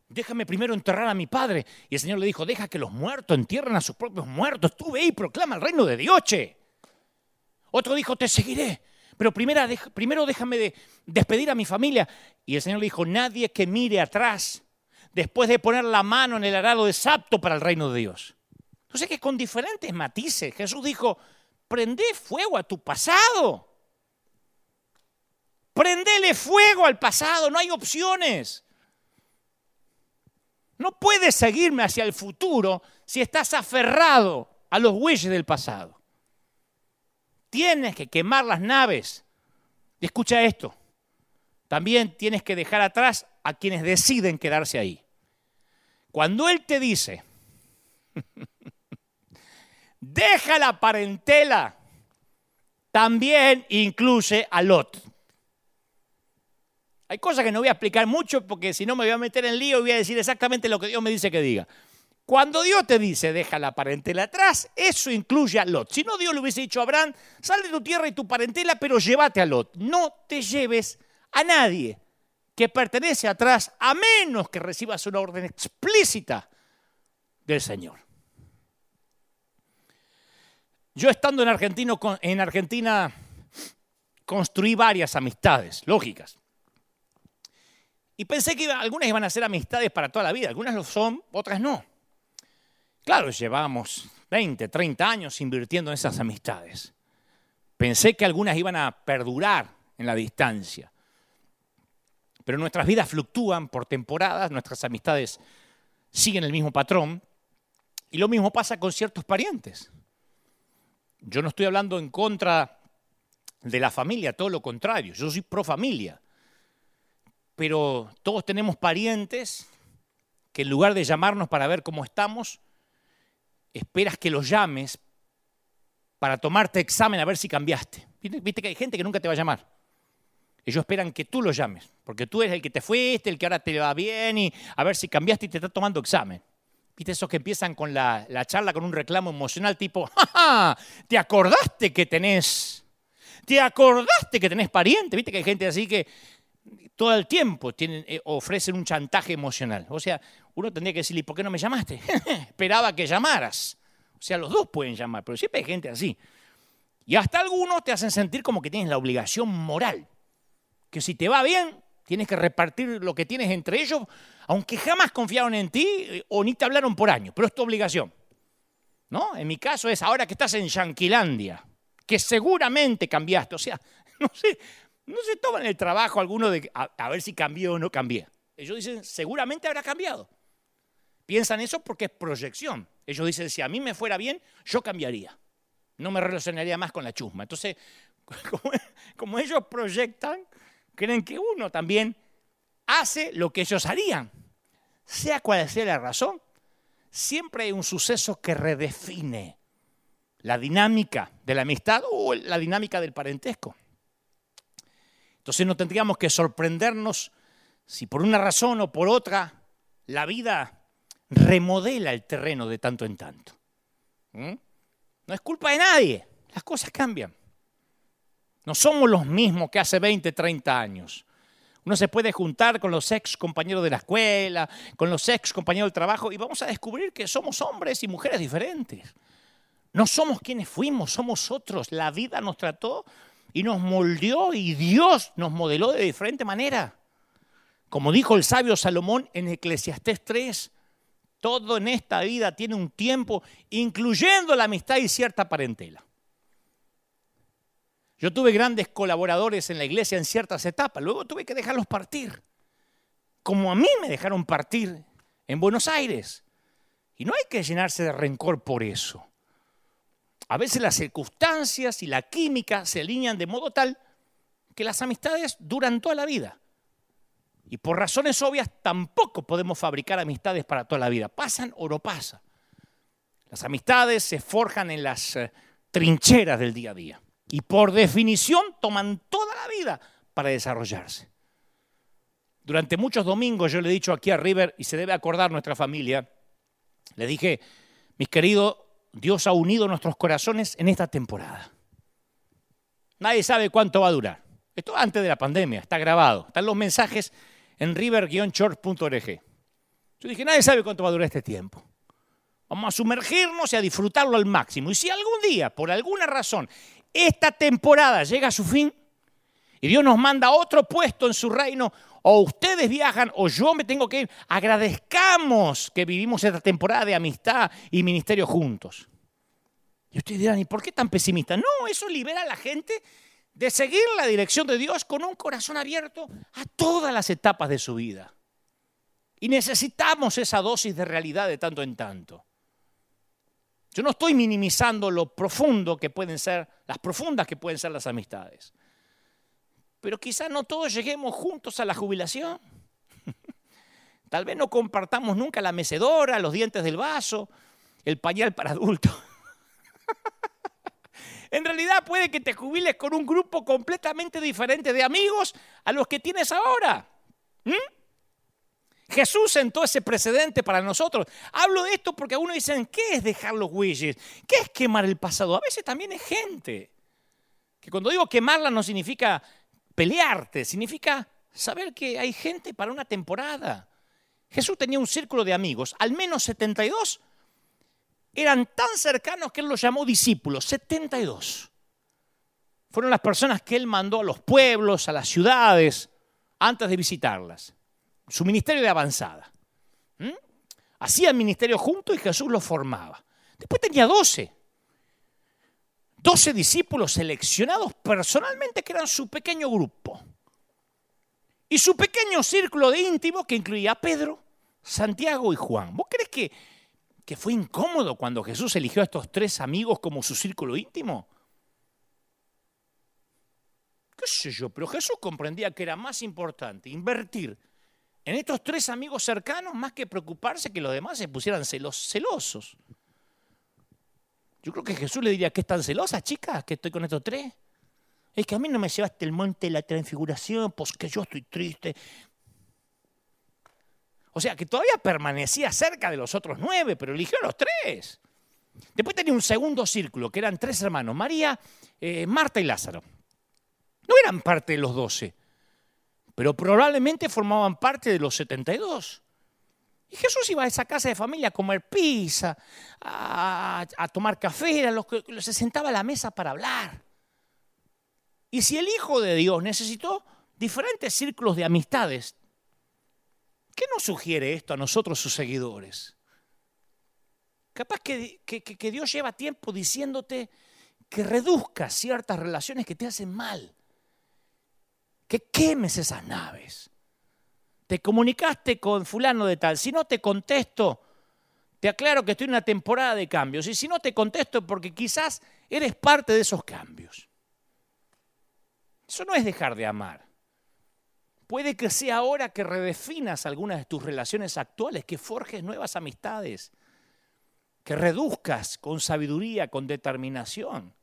déjame primero enterrar a mi padre. Y el Señor le dijo, deja que los muertos entierren a sus propios muertos. Tú ve y proclama el reino de Dios. Otro dijo, te seguiré. Pero primero, déjame de despedir a mi familia. Y el Señor le dijo, nadie que mire atrás después de poner la mano en el arado es apto para el reino de Dios. Entonces que con diferentes matices Jesús dijo, prende fuego a tu pasado. Prendele fuego al pasado, no hay opciones. No puedes seguirme hacia el futuro si estás aferrado a los bueyes del pasado. Tienes que quemar las naves. Y escucha esto. También tienes que dejar atrás a quienes deciden quedarse ahí. Cuando Él te dice, deja la parentela, también incluye a Lot. Hay cosas que no voy a explicar mucho porque si no me voy a meter en lío y voy a decir exactamente lo que Dios me dice que diga. Cuando Dios te dice, deja la parentela atrás, eso incluye a Lot. Si no, Dios le hubiese dicho a Abraham, sal de tu tierra y tu parentela, pero llévate a Lot. No te lleves a nadie que pertenece atrás, a menos que recibas una orden explícita del Señor. Yo estando en, en Argentina construí varias amistades, lógicas. Y pensé que algunas iban a ser amistades para toda la vida, algunas lo son, otras no. Claro, llevamos 20, 30 años invirtiendo en esas amistades. Pensé que algunas iban a perdurar en la distancia. Pero nuestras vidas fluctúan por temporadas, nuestras amistades siguen el mismo patrón. Y lo mismo pasa con ciertos parientes. Yo no estoy hablando en contra de la familia, todo lo contrario, yo soy pro familia pero todos tenemos parientes que en lugar de llamarnos para ver cómo estamos, esperas que los llames para tomarte examen a ver si cambiaste. Viste que hay gente que nunca te va a llamar. Ellos esperan que tú los llames, porque tú eres el que te fuiste, el que ahora te va bien y a ver si cambiaste y te está tomando examen. ¿Viste esos que empiezan con la, la charla con un reclamo emocional tipo, ¡Ja, ¿te acordaste que tenés? ¿Te acordaste que tenés pariente? ¿Viste que hay gente así que todo el tiempo tienen, eh, ofrecen un chantaje emocional. O sea, uno tendría que decirle, ¿por qué no me llamaste? Esperaba que llamaras. O sea, los dos pueden llamar, pero siempre hay gente así. Y hasta algunos te hacen sentir como que tienes la obligación moral. Que si te va bien, tienes que repartir lo que tienes entre ellos, aunque jamás confiaron en ti eh, o ni te hablaron por años, pero es tu obligación. ¿No? En mi caso es ahora que estás en Yanquilandia, que seguramente cambiaste. O sea, no sé, no se toman el trabajo alguno de a, ver si cambió o no cambié. Ellos dicen, seguramente habrá cambiado. Piensan eso porque es proyección. Ellos dicen, si a mí me fuera bien, yo cambiaría. No me relacionaría más con la chusma. Entonces, como, ellos proyectan, creen que uno también hace lo que ellos harían. Sea cual sea la razón, siempre hay un suceso que redefine la dinámica de la amistad o la dinámica del parentesco. Entonces no tendríamos que sorprendernos si por una razón o por otra la vida remodela el terreno de tanto en tanto. ¿Mm? No es culpa de nadie, las cosas cambian. No somos los mismos que hace 20, 30 años. Uno se puede juntar con los ex compañeros de la escuela, con los ex compañeros del trabajo y vamos a descubrir que somos hombres y mujeres diferentes. No somos quienes fuimos, somos otros. La vida nos trató y nos moldeó y Dios nos modeló de diferente manera. Como dijo el sabio Salomón en Eclesiastés 3, todo en esta vida tiene un tiempo, incluyendo la amistad y cierta parentela. Yo tuve grandes colaboradores en la iglesia en ciertas etapas, luego tuve que dejarlos partir, como a mí me dejaron partir en Buenos Aires. Y no hay que llenarse de rencor por eso. A veces las circunstancias y la química se alinean de modo tal que las amistades duran toda la vida. Y por razones obvias tampoco podemos fabricar amistades para toda la vida. Pasan o no pasan. Las amistades se forjan en las eh, trincheras del día a día y por definición toman toda la vida para desarrollarse. Durante muchos domingos yo le he dicho aquí a River, y se debe acordar nuestra familia, le dije, mis queridos, Dios ha unido nuestros corazones en esta temporada. Nadie sabe cuánto va a durar. Esto antes de la pandemia, está grabado. Están los mensajes en river-church.org. Yo dije, nadie sabe cuánto va a durar este tiempo. Vamos a sumergirnos y a disfrutarlo al máximo. Y si algún día, por alguna razón, esta temporada llega a su fin y Dios nos manda otro puesto en su reino, o ustedes viajan o yo me tengo que ir, agradezcamos que vivimos esta temporada de amistad y ministerio juntos. Y ustedes dirán, ¿y por qué tan pesimista? No, eso libera a la gente de seguir la dirección de Dios con un corazón abierto a todas las etapas de su vida. Y necesitamos esa dosis de realidad de tanto en tanto. Yo no estoy minimizando lo profundo que pueden ser, las profundas que pueden ser las amistades. Pero quizás no todos lleguemos juntos a la jubilación. Tal vez no compartamos nunca la mecedora, los dientes del vaso, el pañal para adultos. en realidad puede que te jubiles con un grupo completamente diferente de amigos a los que tienes ahora. ¿Mm? Jesús sentó ese precedente para nosotros. Hablo de esto porque algunos dicen, ¿qué es dejar los huellas? ¿Qué es quemar el pasado? A veces también es gente. Que cuando digo quemarla no significa pelearte, significa saber que hay gente para una temporada. Jesús tenía un círculo de amigos, al menos 72. Eran tan cercanos que él los llamó discípulos, 72. Fueron las personas que él mandó a los pueblos, a las ciudades, antes de visitarlas su ministerio de avanzada. ¿Mm? Hacía el ministerio junto y Jesús lo formaba. Después tenía doce. Doce discípulos seleccionados personalmente que eran su pequeño grupo. Y su pequeño círculo de íntimos que incluía a Pedro, Santiago y Juan. ¿Vos crees que, que fue incómodo cuando Jesús eligió a estos tres amigos como su círculo íntimo? ¿Qué sé yo? Pero Jesús comprendía que era más importante invertir en estos tres amigos cercanos más que preocuparse que los demás se pusieran celosos. Yo creo que Jesús le diría, ¿qué están celosas, chicas, que estoy con estos tres? Es que a mí no me llevaste el monte de la transfiguración, pues que yo estoy triste. O sea, que todavía permanecía cerca de los otros nueve, pero eligió a los tres. Después tenía un segundo círculo, que eran tres hermanos, María, eh, Marta y Lázaro. No eran parte de los doce, pero probablemente formaban parte de los 72. Y Jesús iba a esa casa de familia a comer pizza, a, tomar café, a los que se sentaba a la mesa para hablar. Y si el Hijo de Dios necesitó diferentes círculos de amistades, ¿qué nos sugiere esto a nosotros sus seguidores? Capaz que, que Dios lleva tiempo diciéndote que reduzcas ciertas relaciones que te hacen mal que quemes esas naves. Te comunicaste con fulano de tal. Si no te contesto, te aclaro que estoy en una temporada de cambios. Y si no te contesto, porque quizás eres parte de esos cambios. Eso no es dejar de amar. Puede que sea ahora que redefinas algunas de tus relaciones actuales, que forjes nuevas amistades, que reduzcas con sabiduría, con determinación.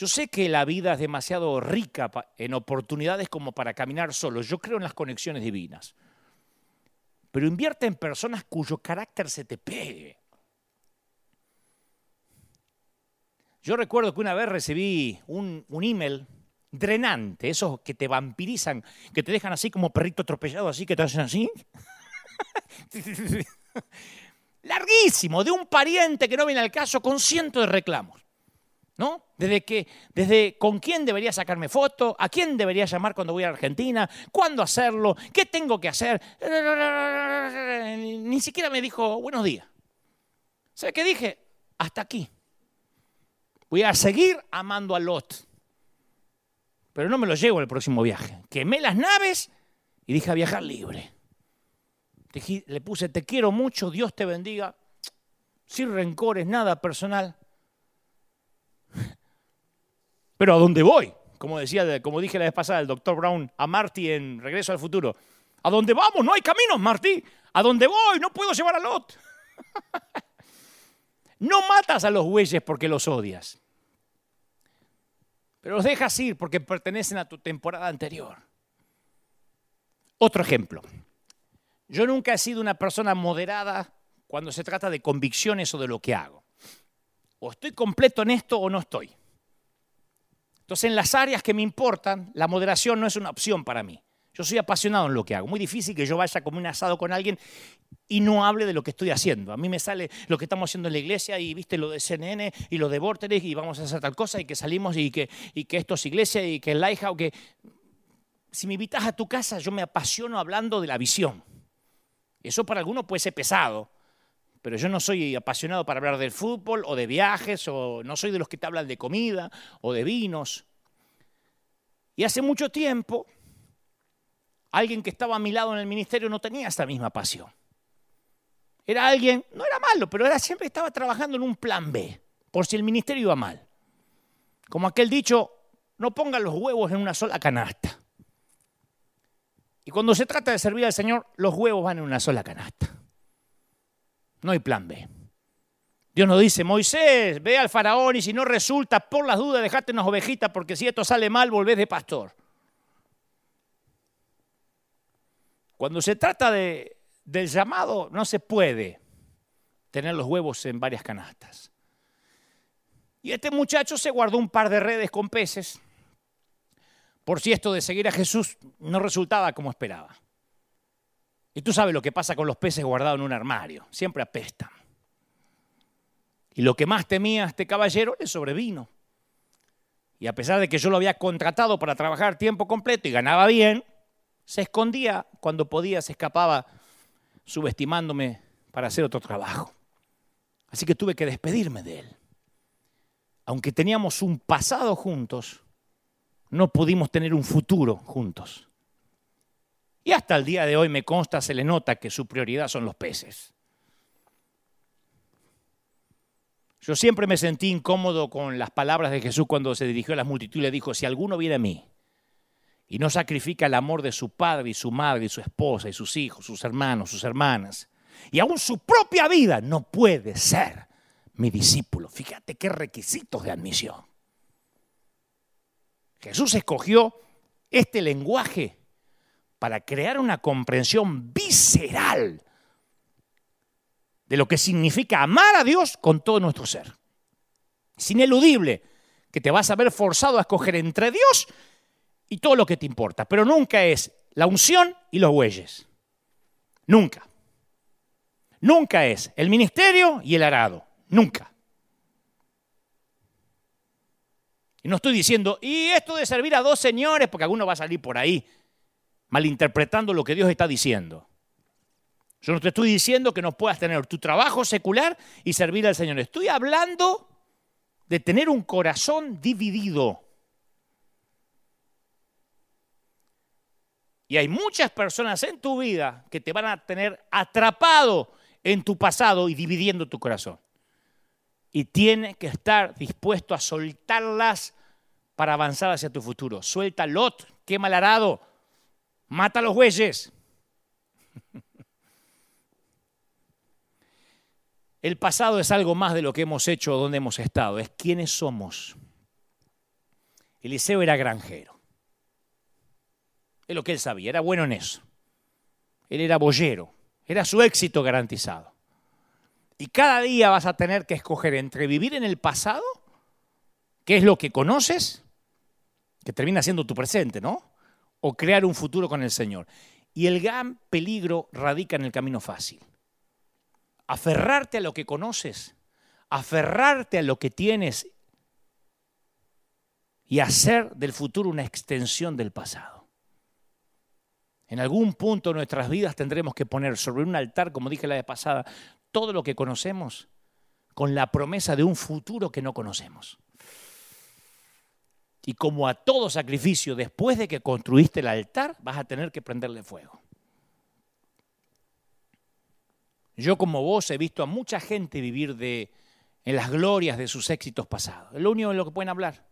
Yo sé que la vida es demasiado rica en oportunidades como para caminar solo. Yo creo en las conexiones divinas. Pero invierte en personas cuyo carácter se te pegue. Yo recuerdo que una vez recibí un, email drenante, esos que te vampirizan, que te dejan así como perrito atropellado, así que te hacen así. Larguísimo, de un pariente que no viene al caso con cientos de reclamos. ¿No? Desde, que, desde con quién debería sacarme foto, a quién debería llamar cuando voy a Argentina, cuándo hacerlo, qué tengo que hacer. Ni siquiera me dijo buenos días. ¿Sabe qué dije? Hasta aquí. Voy a seguir amando a Lot. Pero no me lo llevo el próximo viaje. Quemé las naves y dije a viajar libre. Le puse, te quiero mucho, Dios te bendiga, sin rencores, nada personal. Pero ¿a dónde voy? Como, decía, como dije la vez pasada el doctor Brown a Marty en Regreso al Futuro. ¿A dónde vamos? No hay caminos, Marty. ¿A dónde voy? No puedo llevar a Lot. No matas a los bueyes porque los odias, pero los dejas ir porque pertenecen a tu temporada anterior. Otro ejemplo. Yo nunca he sido una persona moderada cuando se trata de convicciones o de lo que hago. O estoy completo en esto o no estoy. Entonces, en las áreas que me importan, la moderación no es una opción para mí. Yo soy apasionado en lo que hago. Muy difícil que yo vaya como un asado con alguien y no hable de lo que estoy haciendo. A mí me sale lo que estamos haciendo en la iglesia y viste lo de CNN y lo de Vortex y vamos a hacer tal cosa y que salimos y que, y que esto es iglesia y que el Lighthouse, que... Si me invitas a tu casa, yo me apasiono hablando de la visión. Eso para algunos puede ser pesado, pero yo no soy apasionado para hablar del fútbol o de viajes, o no soy de los que te hablan de comida o de vinos. Y hace mucho tiempo Alguien que estaba a mi lado en el ministerio no tenía esta misma pasión. Era alguien, no era malo, pero era, siempre estaba trabajando en un plan B, por si el ministerio iba mal. Como aquel dicho, no pongan los huevos en una sola canasta. Y cuando se trata de servir al Señor, los huevos van en una sola canasta. No hay plan B. Dios nos dice, Moisés, ve al faraón y si no resulta, por las dudas, dejate unas ovejitas porque si esto sale mal, volvés de pastor. Cuando se trata de, del llamado, no se puede tener los huevos en varias canastas. Y este muchacho se guardó un par de redes con peces, por si esto de seguir a Jesús no resultaba como esperaba. Y tú sabes lo que pasa con los peces guardados en un armario, siempre apestan. Y lo que más temía este caballero le sobrevino. Y a pesar de que yo lo había contratado para trabajar tiempo completo y ganaba bien, se escondía cuando podía, se escapaba subestimándome para hacer otro trabajo. Así que tuve que despedirme de él. Aunque teníamos un pasado juntos, no pudimos tener un futuro juntos. Y hasta el día de hoy me consta, se le nota que su prioridad son los peces. Yo siempre me sentí incómodo con las palabras de Jesús cuando se dirigió a las multitudes y le dijo, si alguno viene a mí y no sacrifica el amor de su padre y su madre y su esposa y sus hijos, sus hermanos, sus hermanas, y aún su propia vida, no puede ser mi discípulo. Fíjate qué requisitos de admisión. Jesús escogió este lenguaje para crear una comprensión visceral de lo que significa amar a Dios con todo nuestro ser. Es ineludible que te vas a ver forzado a escoger entre Dios y todo lo que te importa, pero nunca es la unción y los bueyes. Nunca. Nunca es el ministerio y el arado. Nunca. Y no estoy diciendo, y esto de servir a dos señores, porque alguno va a salir por ahí malinterpretando lo que Dios está diciendo. Yo no te estoy diciendo que no puedas tener tu trabajo secular y servir al Señor. Estoy hablando de tener un corazón dividido. Y hay muchas personas en tu vida que te van a tener atrapado en tu pasado y dividiendo tu corazón. Y tienes que estar dispuesto a soltarlas para avanzar hacia tu futuro. Suelta Lot, quema el arado, mata a los bueyes. El pasado es algo más de lo que hemos hecho o donde hemos estado, es quiénes somos. Eliseo era granjero. Es lo que él sabía, era bueno en eso. Él era boyero, era su éxito garantizado. Y cada día vas a tener que escoger entre vivir en el pasado, que es lo que conoces, que termina siendo tu presente, ¿no? O crear un futuro con el Señor. Y el gran peligro radica en el camino fácil. Aferrarte a lo que conoces, aferrarte a lo que tienes y hacer del futuro una extensión del pasado. En algún punto de nuestras vidas tendremos que poner sobre un altar, como dije la vez pasada, todo lo que conocemos con la promesa de un futuro que no conocemos. Y como a todo sacrificio, después de que construiste el altar, vas a tener que prenderle fuego. Yo como vos he visto a mucha gente vivir de, en las glorias de sus éxitos pasados. Es lo único en lo que pueden hablar.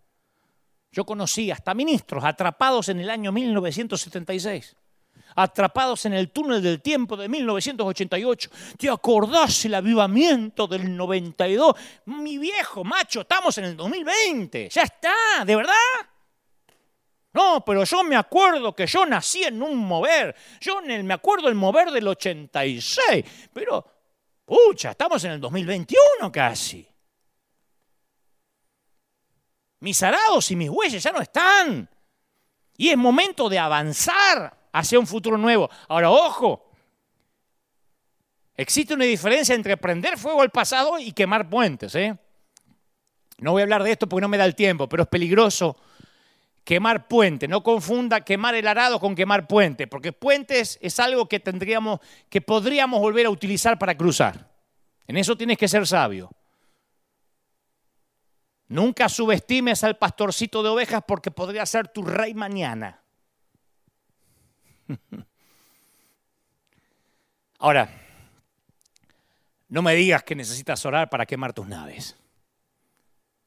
Yo conocí hasta ministros atrapados en el año 1976 atrapados en el túnel del tiempo de 1988. ¿Te acordás el avivamiento del 92? Mi viejo macho, estamos en el 2020. Ya está, ¿de verdad? No, pero yo me acuerdo que yo nací en un mover. Yo me acuerdo del mover del 86. Pero, pucha, estamos en el 2021 casi. Mis arados y mis huellas ya no están. Y es momento de avanzar hacia un futuro nuevo. Ahora, ojo, existe una diferencia entre prender fuego al pasado y quemar puentes. ¿eh? No voy a hablar de esto porque no me da el tiempo, pero es peligroso quemar puente. No confunda quemar el arado con quemar puente, porque puentes es algo que tendríamos, que podríamos volver a utilizar para cruzar. En eso tienes que ser sabio. Nunca subestimes al pastorcito de ovejas porque podría ser tu rey mañana. Ahora, no me digas que necesitas orar para quemar tus naves.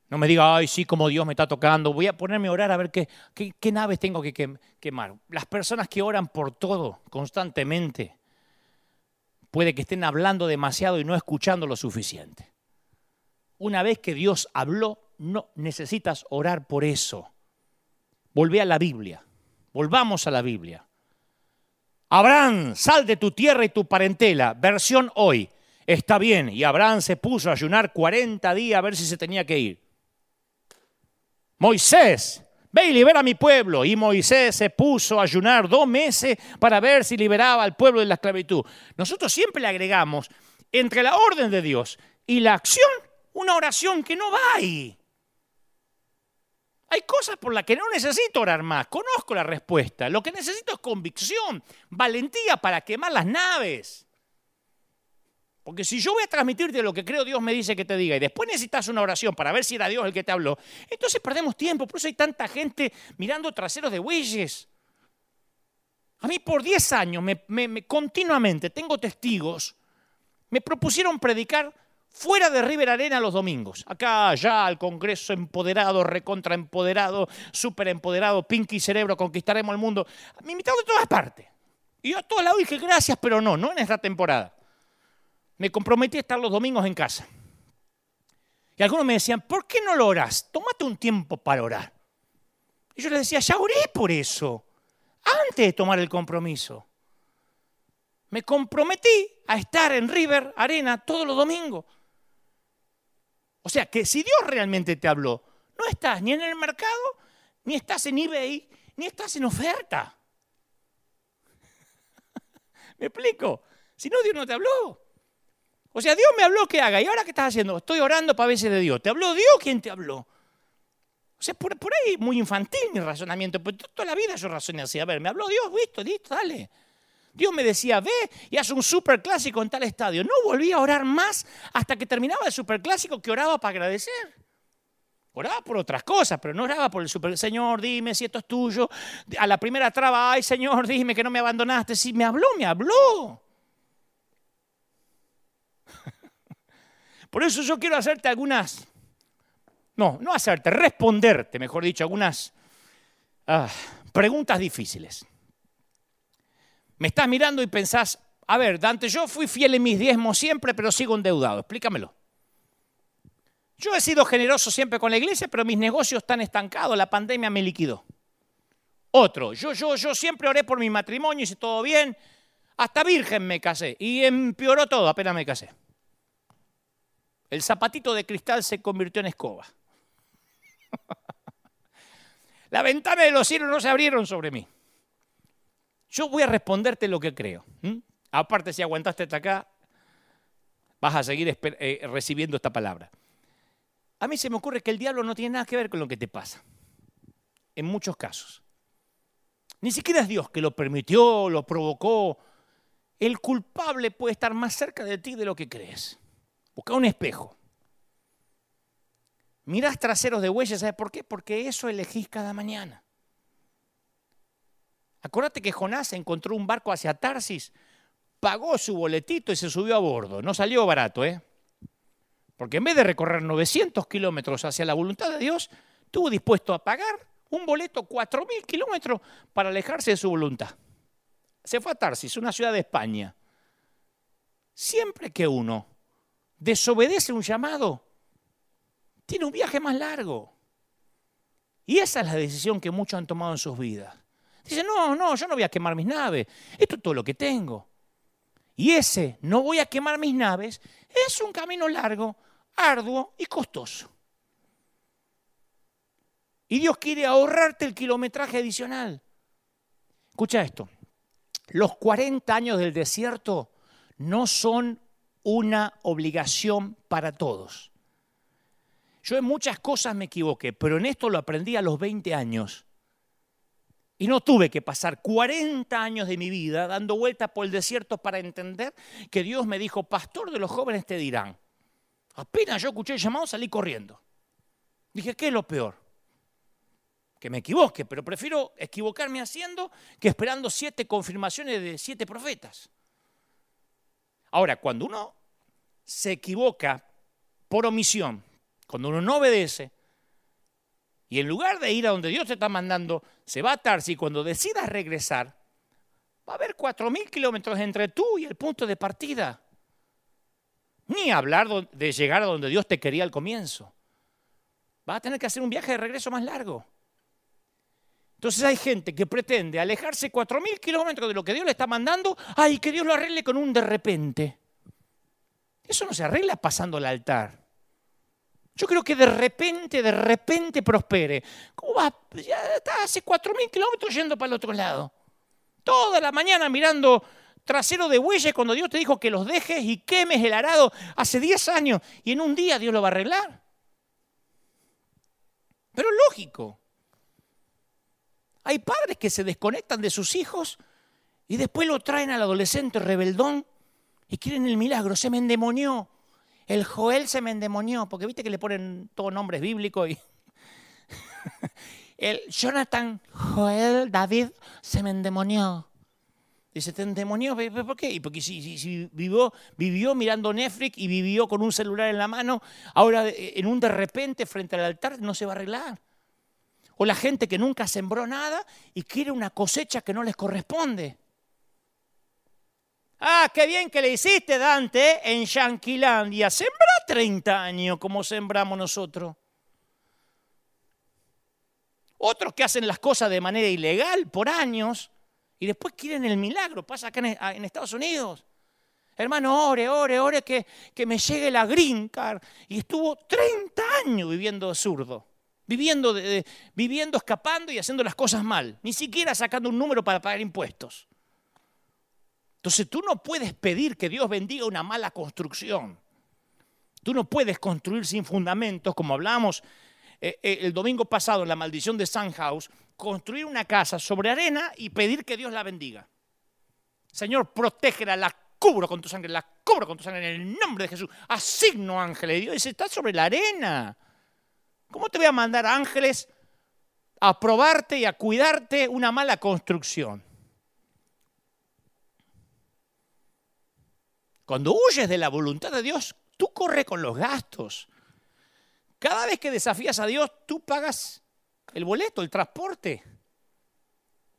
No me digas, ay, sí, como Dios me está tocando, voy a ponerme a orar a ver qué, naves tengo que quemar. Las personas que oran por todo constantemente, puede que estén hablando demasiado y no escuchando lo suficiente. Una vez que Dios habló, no necesitas orar por eso. Volvé a la Biblia. Volvamos a la Biblia. Abraham, sal de tu tierra y tu parentela. Versión hoy. Está bien. Y Abraham se puso a ayunar 40 días a ver si se tenía que ir. Moisés, ve y libera a mi pueblo. Y Moisés se puso a ayunar dos meses para ver si liberaba al pueblo de la esclavitud. Nosotros siempre le agregamos entre la orden de Dios y la acción una oración que no va ahí. Hay cosas por las que no necesito orar más. Conozco la respuesta. Lo que necesito es convicción, valentía para quemar las naves. Porque si yo voy a transmitirte lo que creo Dios me dice que te diga y después necesitas una oración para ver si era Dios el que te habló, entonces perdemos tiempo. Por eso hay tanta gente mirando traseros de bueyes. A mí por 10 años, me, continuamente, tengo testigos, me propusieron predicar fuera de River Arena los domingos. Acá, allá, al Congreso empoderado, recontra empoderado, súper empoderado, Pinky Cerebro, conquistaremos el mundo. Me invitaron de todas partes. Y yo a todos lados dije gracias, pero no, no en esta temporada. Me comprometí a estar los domingos en casa. Y algunos me decían, ¿por qué no lo orás? Tómate un tiempo para orar. Y yo les decía, ya oré por eso, antes de tomar el compromiso. Me comprometí a estar en River Arena todos los domingos. O sea que si Dios realmente te habló, no estás ni en el mercado, ni estás en eBay, ni estás en oferta. ¿Me explico? Si no, Dios no te habló. O sea, Dios me habló que haga. ¿Y ahora qué estás haciendo? Estoy orando para veces de Dios. ¿Te habló Dios? ¿Quién te habló? O sea, por, por ahí muy infantil mi razonamiento. Pero toda la vida yo razoné así. A ver, me habló Dios, listo, listo, dale. Dios me decía, ve y haz un superclásico en tal estadio. No volví a orar más hasta que terminaba el superclásico que oraba para agradecer. Oraba por otras cosas, pero no oraba por el super. Señor, dime si esto es tuyo. A la primera traba, ay, Señor, dime que no me abandonaste. Sí, me habló, me habló. Por eso yo quiero hacerte algunas, no, no hacerte, responderte, mejor dicho, algunas ah, preguntas difíciles. Me estás mirando y pensás, a ver, Dante, yo fui fiel en mis diezmos siempre, pero sigo endeudado. Explícamelo. Yo he sido generoso siempre con la iglesia, pero mis negocios están estancados, la pandemia me liquidó. Otro, yo, yo, yo siempre oré por mi matrimonio, hice todo bien, hasta virgen me casé y empeoró todo, apenas me casé. El zapatito de cristal se convirtió en escoba. la ventana de los cielos no se abrieron sobre mí. Yo voy a responderte lo que creo. Aparte, si aguantaste hasta acá, vas a seguir eh, recibiendo esta palabra. A mí se me ocurre que el diablo no tiene nada que ver con lo que te pasa. En muchos casos. Ni siquiera es Dios que lo permitió, lo provocó. El culpable puede estar más cerca de ti de lo que crees. Busca un espejo. Mirás traseros de huellas, ¿sabes por qué? Porque eso elegís cada mañana. Acuérdate que Jonás encontró un barco hacia Tarsis, pagó su boletito y se subió a bordo. No salió barato, ¿eh? Porque en vez de recorrer 900 kilómetros hacia la voluntad de Dios, estuvo dispuesto a pagar un boleto 4.000 kilómetros para alejarse de su voluntad. se fue a Tarsis, una ciudad de España. Siempre que uno desobedece un llamado, tiene un viaje más largo. Y esa es la decisión que muchos han tomado en sus vidas. Dicen, no, no, yo no voy a quemar mis naves, esto es todo lo que tengo. Y ese no voy a quemar mis naves es un camino largo, arduo y costoso. Y Dios quiere ahorrarte el kilometraje adicional. Escucha esto, los 40 años del desierto no son una obligación para todos. Yo en muchas cosas me equivoqué, pero en esto lo aprendí a los 20 años. Y no tuve que pasar 40 años de mi vida dando vueltas por el desierto para entender que Dios me dijo, pastor de los jóvenes te dirán. Apenas yo escuché el llamado salí corriendo. Dije, ¿qué es lo peor? Que me equivoque, pero prefiero equivocarme haciendo que esperando siete confirmaciones de siete profetas. Ahora, cuando uno se equivoca por omisión, cuando uno no obedece, y en lugar de ir a donde Dios te está mandando, se va a Tarsi y cuando decidas regresar, va a haber cuatro mil kilómetros entre tú y el punto de partida. Ni hablar de llegar a donde Dios te quería al comienzo. Vas a tener que hacer un viaje de regreso más largo. Entonces hay gente que pretende alejarse cuatro mil kilómetros de lo que Dios le está mandando, ay, que Dios lo arregle con un de repente. Eso no se arregla pasando al altar. Yo creo que de repente, de repente prospere. ¿Cómo va? Ya está hace 4.000 kilómetros yendo para el otro lado. Toda la mañana mirando trasero de bueyes cuando Dios te dijo que los dejes y quemes el arado hace 10 años y en un día Dios lo va a arreglar. Pero lógico. Hay padres que se desconectan de sus hijos y después lo traen al adolescente rebeldón y quieren el milagro. Se me endemonió. El Joel se me endemonió, porque viste que le ponen todos nombres bíblicos y... El Jonathan Joel David se me endemonió. Dice, ¿te endemonió? ¿Por qué? Porque si, vivió, vivió mirando Netflix y vivió con un celular en la mano, ahora eh, en un de repente frente al altar no se va a arreglar. O la gente que nunca sembró nada y quiere una cosecha que no les corresponde. Ah, qué bien que le hiciste, Dante, en Yanquilandia. Sembra 30 años como sembramos nosotros. Otros que hacen las cosas de manera ilegal por años y después quieren el milagro. Pasa acá en Estados Unidos. Hermano, ore, ore, ore que, que me llegue la green card. Y estuvo 30 años viviendo zurdo. Viviendo, viviendo, escapando y haciendo las cosas mal. Ni siquiera sacando un número para pagar impuestos. Entonces tú no puedes pedir que Dios bendiga una mala construcción. Tú no puedes construir sin fundamentos, como hablamos eh, eh, el domingo pasado en la maldición de House, construir una casa sobre arena y pedir que Dios la bendiga. Señor, protégela, la cubro con tu sangre, la cubro con tu sangre en el nombre de Jesús. Asigno ángeles. Dios dice, está sobre la arena. ¿Cómo te voy a mandar ángeles a probarte y a cuidarte una mala construcción? Cuando huyes de la voluntad de Dios, tú corres con los gastos. Cada vez que desafías a Dios, tú pagas el boleto, el transporte.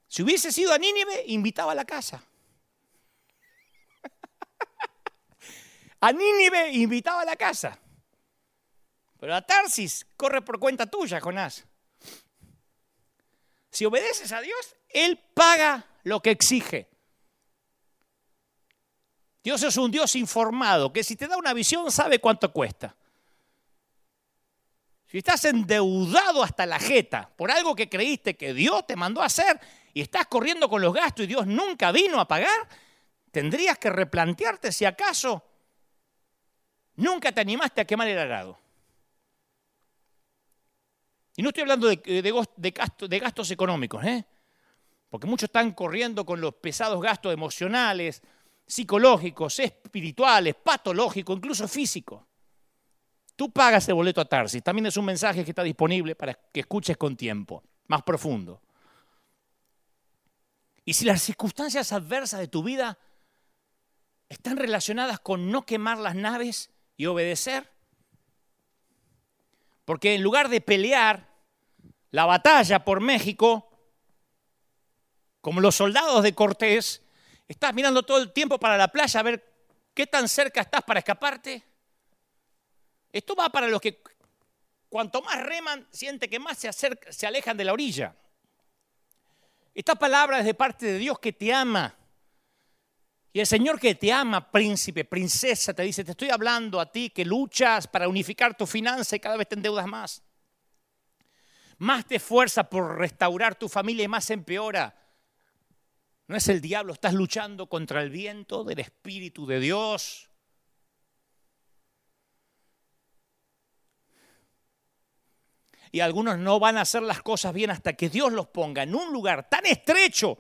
Si hubiese sido a Nínive, invitaba a la casa. a Nínive invitaba a la casa. Pero a Tarsis corre por cuenta tuya, Jonás. Si obedeces a Dios, Él paga lo que exige. Dios es un Dios informado, que si te da una visión sabe cuánto cuesta. Si estás endeudado hasta la jeta por algo que creíste que Dios te mandó a hacer y estás corriendo con los gastos y Dios nunca vino a pagar, tendrías que replantearte si acaso nunca te animaste a quemar el arado. Y no estoy hablando de, gastos económicos, ¿eh? porque muchos están corriendo con los pesados gastos emocionales, psicológicos, espirituales, patológicos, incluso físicos. Tú pagas el boleto a Tarsis. También es un mensaje que está disponible para que escuches con tiempo, más profundo. Y si las circunstancias adversas de tu vida están relacionadas con no quemar las naves y obedecer, porque en lugar de pelear la batalla por México, como los soldados de Cortés, ¿Estás mirando todo el tiempo para la playa a ver qué tan cerca estás para escaparte? Esto va para los que cuanto más reman, siente que más se, alejan de la orilla. Esta palabra es de parte de Dios que te ama. Y el Señor que te ama, príncipe, princesa, te dice, te estoy hablando a ti que luchas para unificar tu finanza y cada vez te endeudas más. Más te esfuerza por restaurar tu familia y más empeora. No es el diablo, estás luchando contra el viento del Espíritu de Dios. Y algunos no van a hacer las cosas bien hasta que Dios los ponga en un lugar tan estrecho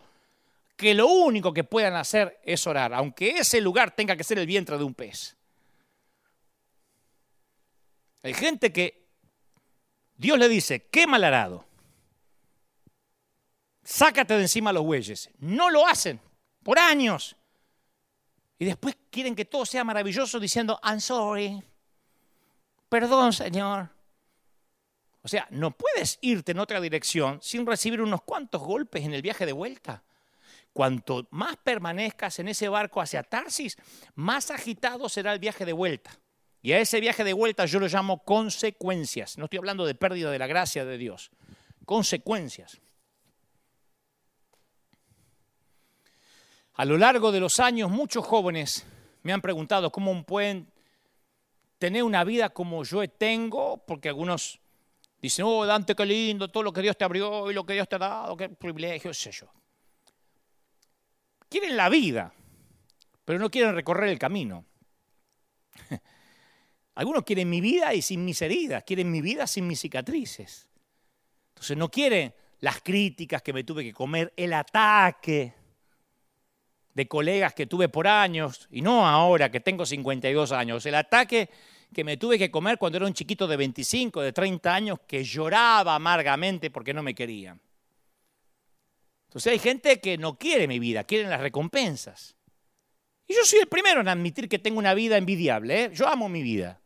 que lo único que puedan hacer es orar, aunque ese lugar tenga que ser el vientre de un pez. Hay gente que Dios le dice, quema el arado, sácate de encima los bueyes. No lo hacen por años. Y después quieren que todo sea maravilloso diciendo, I'm sorry, perdón Señor. O sea, no puedes irte en otra dirección sin recibir unos cuantos golpes en el viaje de vuelta. Cuanto más permanezcas en ese barco hacia Tarsis, más agitado será el viaje de vuelta. Y a ese viaje de vuelta yo lo llamo consecuencias. No estoy hablando de pérdida de la gracia de Dios. Consecuencias. A lo largo de los años, muchos jóvenes me han preguntado cómo pueden tener una vida como yo tengo, porque algunos dicen, oh, Dante, qué lindo, todo lo que Dios te abrió y lo que Dios te ha dado, qué privilegio, sé yo. Quieren la vida, pero no quieren recorrer el camino. Algunos quieren mi vida y sin mis heridas, quieren mi vida sin mis cicatrices. Entonces no quieren las críticas que me tuve que comer, el ataque de colegas que tuve por años, y no ahora que tengo 52 años, el ataque que me tuve que comer cuando era un chiquito de 25, de 30 años, que lloraba amargamente porque no me querían. Entonces hay gente que no quiere mi vida, quieren las recompensas. Y yo soy el primero en admitir que tengo una vida envidiable. ¿eh? Yo amo mi vida.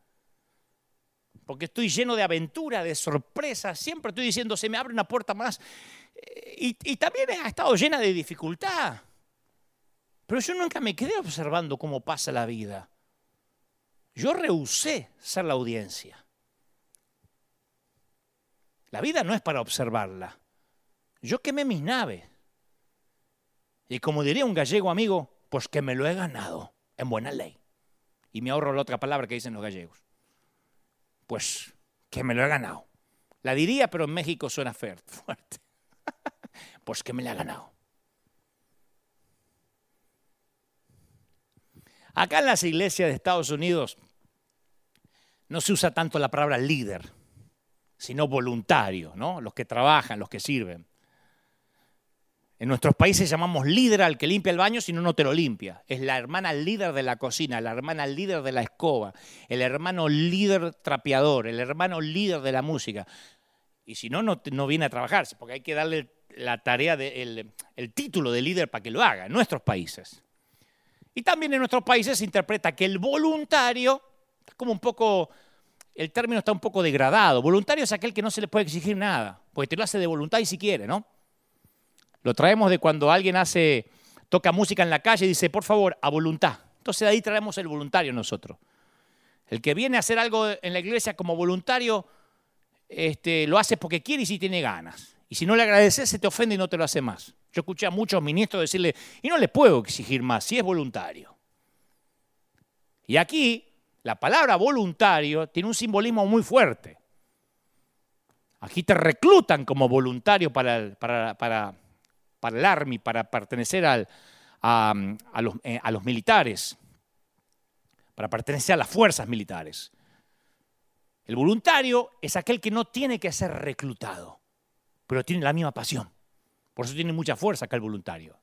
Porque estoy lleno de aventura, de sorpresas. Siempre estoy diciendo, se me abre una puerta más. Eh, y, y también ha estado llena de dificultad. Pero yo nunca me quedé observando cómo pasa la vida. Yo rehusé ser la audiencia. La vida no es para observarla. Yo quemé mis naves. Y como diría un gallego amigo, pues que me lo he ganado en buena ley. Y me ahorro la otra palabra que dicen los gallegos. Pues que me lo he ganado. La diría, pero en México suena fuerte. pues que me la he ganado. Acá en las iglesias de Estados Unidos no se usa tanto la palabra líder, sino voluntario, ¿no? Los que trabajan, los que sirven. En nuestros países llamamos líder al que limpia el baño, si no, no te lo limpia. Es la hermana líder de la cocina, la hermana líder de la escoba, el hermano líder trapeador, el hermano líder de la música. Y si no, no, viene a trabajarse, porque hay que darle la tarea, de, el, el título de líder para que lo haga, en nuestros países. Y también en nuestros países se interpreta que el voluntario, como un poco, el término está un poco degradado. Voluntario es aquel que no se le puede exigir nada, porque te lo hace de voluntad y si quiere, ¿no? Lo traemos de cuando alguien hace, toca música en la calle y dice, por favor, a voluntad. Entonces de ahí traemos el voluntario nosotros. El que viene a hacer algo en la iglesia como voluntario, este, lo hace porque quiere y si tiene ganas. Y si no le agradeces, se te ofende y no te lo hace más. Yo escuché a muchos ministros decirle, y no le puedo exigir más, si es voluntario. Y aquí, la palabra voluntario tiene un simbolismo muy fuerte. Aquí te reclutan como voluntario para, para, para para el Army, para pertenecer al, a, los, eh, a los militares, para pertenecer a las fuerzas militares. El voluntario es aquel que no tiene que ser reclutado, pero tiene la misma pasión. Por eso tiene mucha fuerza acá el voluntario.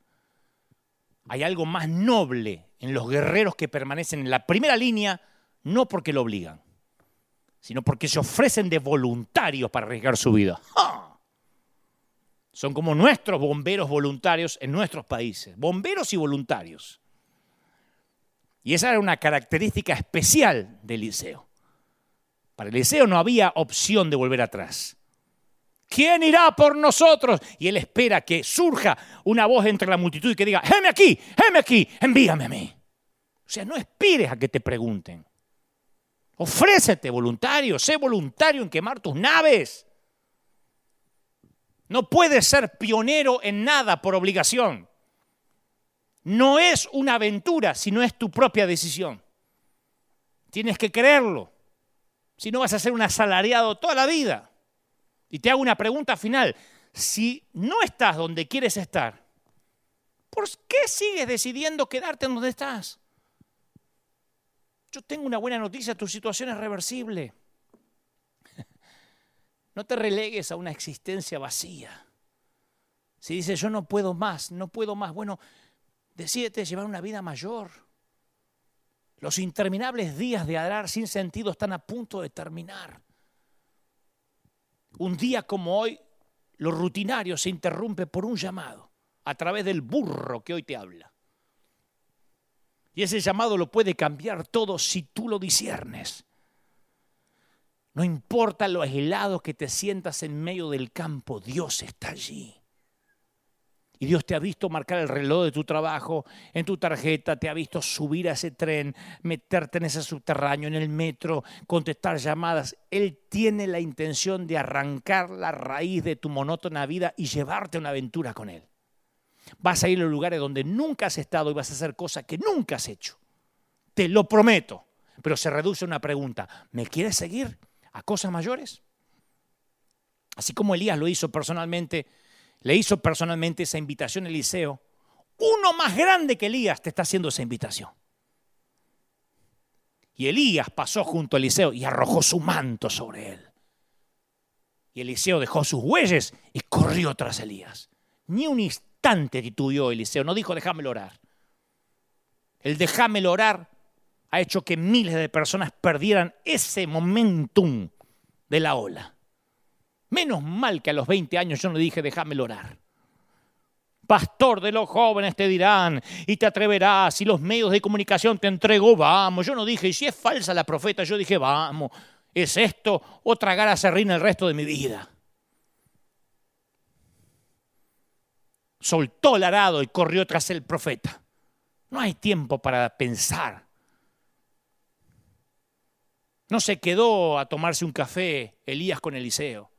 Hay algo más noble en los guerreros que permanecen en la primera línea, no porque lo obligan, sino porque se ofrecen de voluntarios para arriesgar su vida. Son como nuestros bomberos voluntarios en nuestros países, bomberos y voluntarios. Y esa era una característica especial del liceo. Para el liceo no había opción de volver atrás. ¿Quién irá por nosotros? Y él espera que surja una voz entre la multitud y que diga, heme aquí, heme aquí, envíame a mí. O sea, no espires a que te pregunten. Ofrécete voluntario, sé voluntario en quemar tus naves. No puedes ser pionero en nada por obligación. No es una aventura, sino es tu propia decisión. Tienes que creerlo. Si no vas a ser un asalariado toda la vida. Y te hago una pregunta final. Si no estás donde quieres estar, ¿por qué sigues decidiendo quedarte en donde estás? Yo tengo una buena noticia, tu situación es reversible. No te relegues a una existencia vacía. Si dices, yo no puedo más, no puedo más, bueno, decídete llevar una vida mayor. Los interminables días de adrar sin sentido están a punto de terminar. Un día como hoy, lo rutinario se interrumpe por un llamado a través del burro que hoy te habla. Y ese llamado lo puede cambiar todo si tú lo disiernes. No importa lo aislado que te sientas en medio del campo, Dios está allí. Y Dios te ha visto marcar el reloj de tu trabajo en tu tarjeta, te ha visto subir a ese tren, meterte en ese subterráneo, en el metro, contestar llamadas. Él tiene la intención de arrancar la raíz de tu monótona vida y llevarte a una aventura con Él. Vas a ir a lugares donde nunca has estado y vas a hacer cosas que nunca has hecho. Te lo prometo. Pero se reduce a una pregunta. ¿Me quieres seguir a cosas mayores? Así como Elías lo hizo personalmente, le hizo personalmente esa invitación a Eliseo, uno más grande que Elías te está haciendo esa invitación. Y Elías pasó junto a Eliseo y arrojó su manto sobre él. Y Eliseo dejó sus bueyes y corrió tras Elías. Ni un instante titubió Eliseo, no dijo déjamelo orar. El déjamelo orar ha hecho que miles de personas perdieran ese momentum de la ola. Menos mal que a los 20 años yo no dije déjamelo orar. Pastor de los jóvenes te dirán y te atreverás y los medios de comunicación te entregó, vamos. Yo no dije, y si es falsa la profeta, yo dije, vamos, es esto o tragar a serrín el resto de mi vida. soltó el arado y corrió tras el profeta. No hay tiempo para pensar. No se quedó a tomarse un café Elías con Eliseo.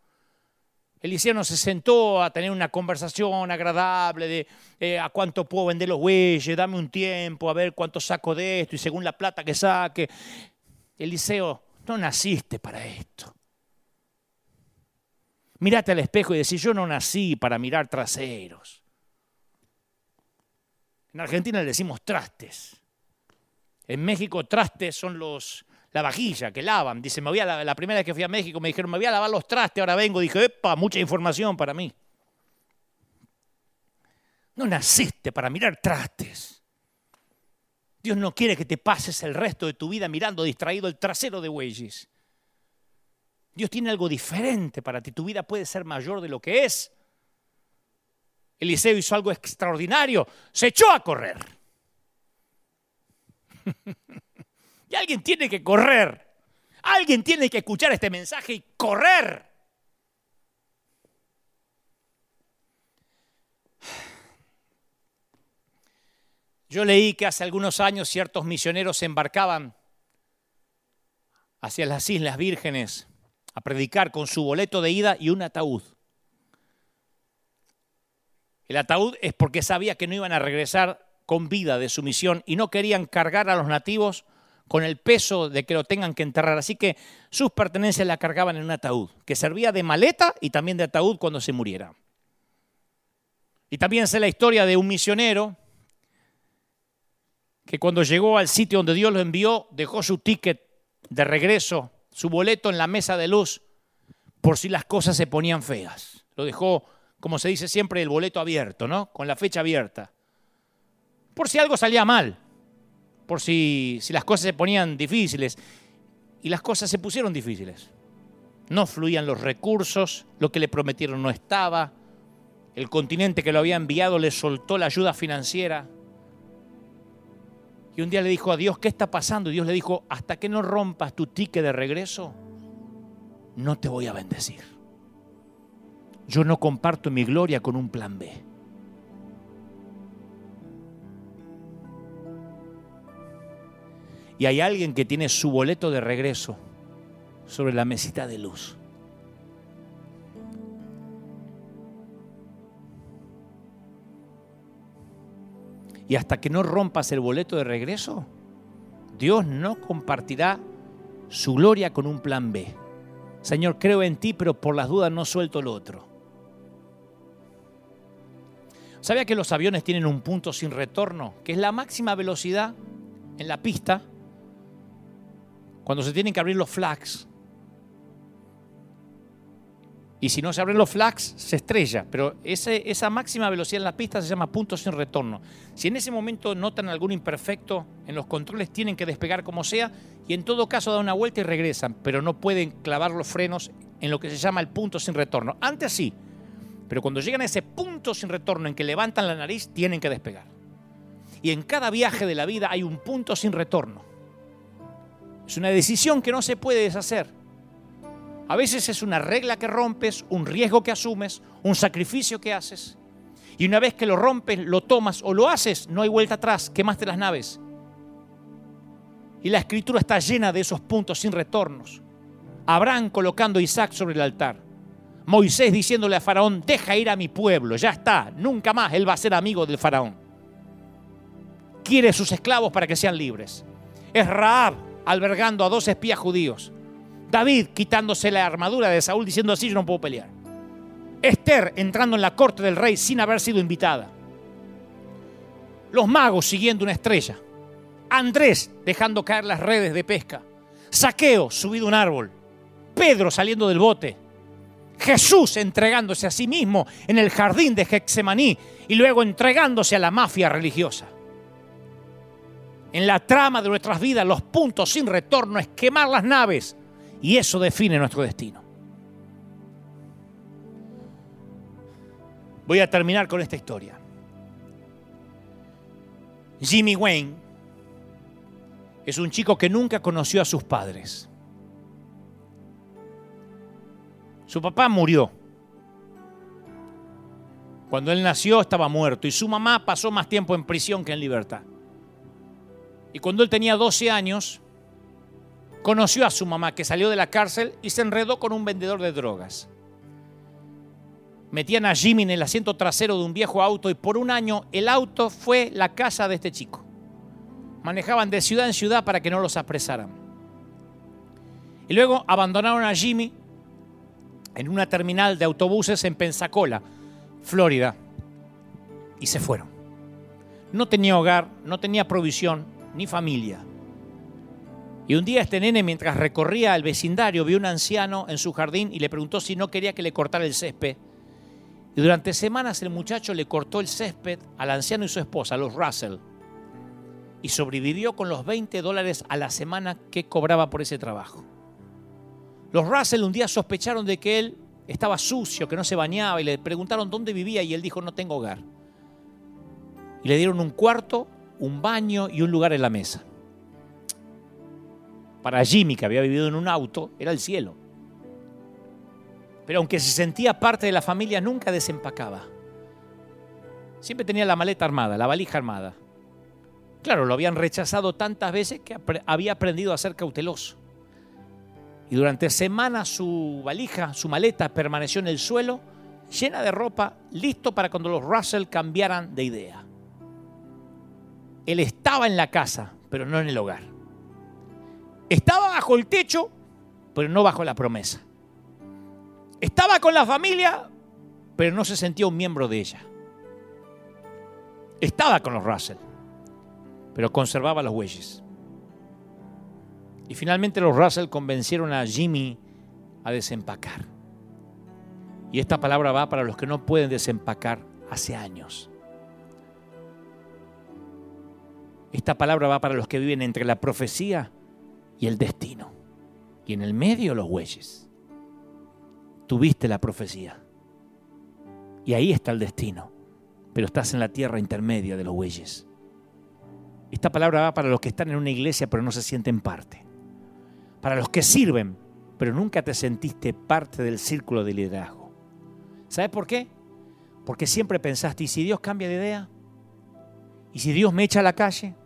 Eliseo no se sentó a tener una conversación agradable de eh, a cuánto puedo vender los bueyes, dame un tiempo, a ver cuánto saco de esto y según la plata que saque. Eliseo, no naciste para esto. Mírate al espejo y decís, yo no nací para mirar traseros. En Argentina le decimos trastes. En México trastes son los, la vajilla que lavan. Dice, me voy a la, la, primera vez que fui a México me dijeron, me voy a lavar los trastes, ahora vengo. Dije, epa, mucha información para mí. No naciste para mirar trastes. Dios no quiere que te pases el resto de tu vida mirando distraído el trasero de bueyes. Dios tiene algo diferente para ti. Tu vida puede ser mayor de lo que es. Eliseo hizo algo extraordinario, se echó a correr. y alguien tiene que correr. Alguien tiene que escuchar este mensaje y correr. Yo leí que hace algunos años ciertos misioneros se embarcaban hacia las Islas Vírgenes a predicar con su boleto de ida y un ataúd. El ataúd es porque sabía que no iban a regresar con vida de su misión y no querían cargar a los nativos con el peso de que lo tengan que enterrar. Así que sus pertenencias la cargaban en un ataúd, que servía de maleta y también de ataúd cuando se muriera. Y también sé la historia de un misionero que cuando llegó al sitio donde Dios lo envió, dejó su ticket de regreso, su boleto en la mesa de luz, por si las cosas se ponían feas. Lo dejó como se dice siempre, el boleto abierto, ¿no? Con la fecha abierta. Por si algo salía mal, por si, las cosas se ponían difíciles. Y las cosas se pusieron difíciles. No fluían los recursos, lo que le prometieron no estaba, el continente que lo había enviado le soltó la ayuda financiera. Y un día le dijo a Dios, ¿qué está pasando? Y Dios le dijo, hasta que no rompas tu ticket de regreso, no te voy a bendecir. yo no comparto mi gloria con un plan B. Y hay alguien que tiene su boleto de regreso sobre la mesita de luz. Y hasta que no rompas el boleto de regreso, Dios no compartirá su gloria con un plan B. Señor, creo en ti, pero por las dudas no suelto lo otro. ¿Sabía que los aviones tienen un punto sin retorno, que es la máxima velocidad en la pista cuando se tienen que abrir los flags? Y si no se abren los flags, se estrella. Pero esa máxima velocidad en la pista se llama punto sin retorno. Si en ese momento notan algún imperfecto en los controles, tienen que despegar como sea y en todo caso dan una vuelta y regresan. Pero no pueden clavar los frenos en lo que se llama el punto sin retorno. Antes sí. Pero cuando llegan a ese punto sin retorno en que levantan la nariz, tienen que despegar. Y en cada viaje de la vida hay un punto sin retorno. Es una decisión que no se puede deshacer. A veces es una regla que rompes, un riesgo que asumes, un sacrificio que haces. Y una vez que lo rompes, lo tomas o lo haces, no hay vuelta atrás, quemaste las naves. Y la escritura está llena de esos puntos sin retornos. Abraham colocando a Isaac sobre el altar. Moisés diciéndole a Faraón, deja ir a mi pueblo, ya está, nunca más él va a ser amigo del Faraón. Quiere sus esclavos para que sean libres. Es Raab albergando a dos espías judíos. David quitándose la armadura de Saúl diciendo así yo no puedo pelear. Esther entrando en la corte del rey sin haber sido invitada. Los magos siguiendo una estrella. Andrés dejando caer las redes de pesca. Saqueo subido a un árbol. Pedro saliendo del bote. Jesús entregándose a sí mismo en el jardín de Getsemaní y luego entregándose a la mafia religiosa. En la trama de nuestras vidas, los puntos sin retorno es quemar las naves, y eso define nuestro destino. Voy a terminar con esta historia. Jimmy Wayne es un chico que nunca conoció a sus padres. Su papá murió. Cuando él nació estaba muerto y su mamá pasó más tiempo en prisión que en libertad. Y cuando él tenía 12 años, conoció a su mamá que salió de la cárcel y se enredó con un vendedor de drogas. Metían a Jimmy en el asiento trasero de un viejo auto y por un año el auto fue la casa de este chico. Manejaban de ciudad en ciudad para que no los apresaran. Y luego abandonaron a Jimmy en una terminal de autobuses en Pensacola, Florida, y se fueron. No tenía hogar, no tenía provisión ni familia. Y un día este nene, mientras recorría el vecindario, vio un anciano en su jardín y le preguntó si no quería que le cortara el césped. Y durante semanas el muchacho le cortó el césped al anciano y su esposa, los Russell. Y sobrevivió con los 20 dólares a la semana que cobraba por ese trabajo. Los Russell un día sospecharon de que él estaba sucio, que no se bañaba y le preguntaron dónde vivía y él dijo no tengo hogar. Y le dieron un cuarto, un baño y un lugar en la mesa. Para Jimmy, que había vivido en un auto, era el cielo. Pero aunque se sentía parte de la familia, nunca desempacaba. Siempre tenía la maleta armada, la valija armada. Claro, lo habían rechazado tantas veces que había aprendido a ser cauteloso. Y durante semanas su valija, su maleta permaneció en el suelo, llena de ropa, listo para cuando los Russell cambiaran de idea. Él estaba en la casa, pero no en el hogar. Estaba bajo el techo, pero no bajo la promesa. Estaba con la familia, pero no se sentía un miembro de ella. Estaba con los Russell, pero conservaba los bueyes. Y finalmente los Russell convencieron a Jimmy a desempacar. Y esta palabra va para los que no pueden desempacar hace años. Esta palabra va para los que viven entre la profecía y el destino. Y en el medio los bueyes. Tuviste la profecía. Y ahí está el destino. Pero estás en la tierra intermedia de los bueyes. Esta palabra va para los que están en una iglesia pero no se sienten parte. Para los que sirven pero nunca te sentiste parte del círculo de liderazgo. ¿Sabes por qué? Porque siempre pensaste, ¿y si Dios cambia de idea? ¿Y si Dios me echa a la calle?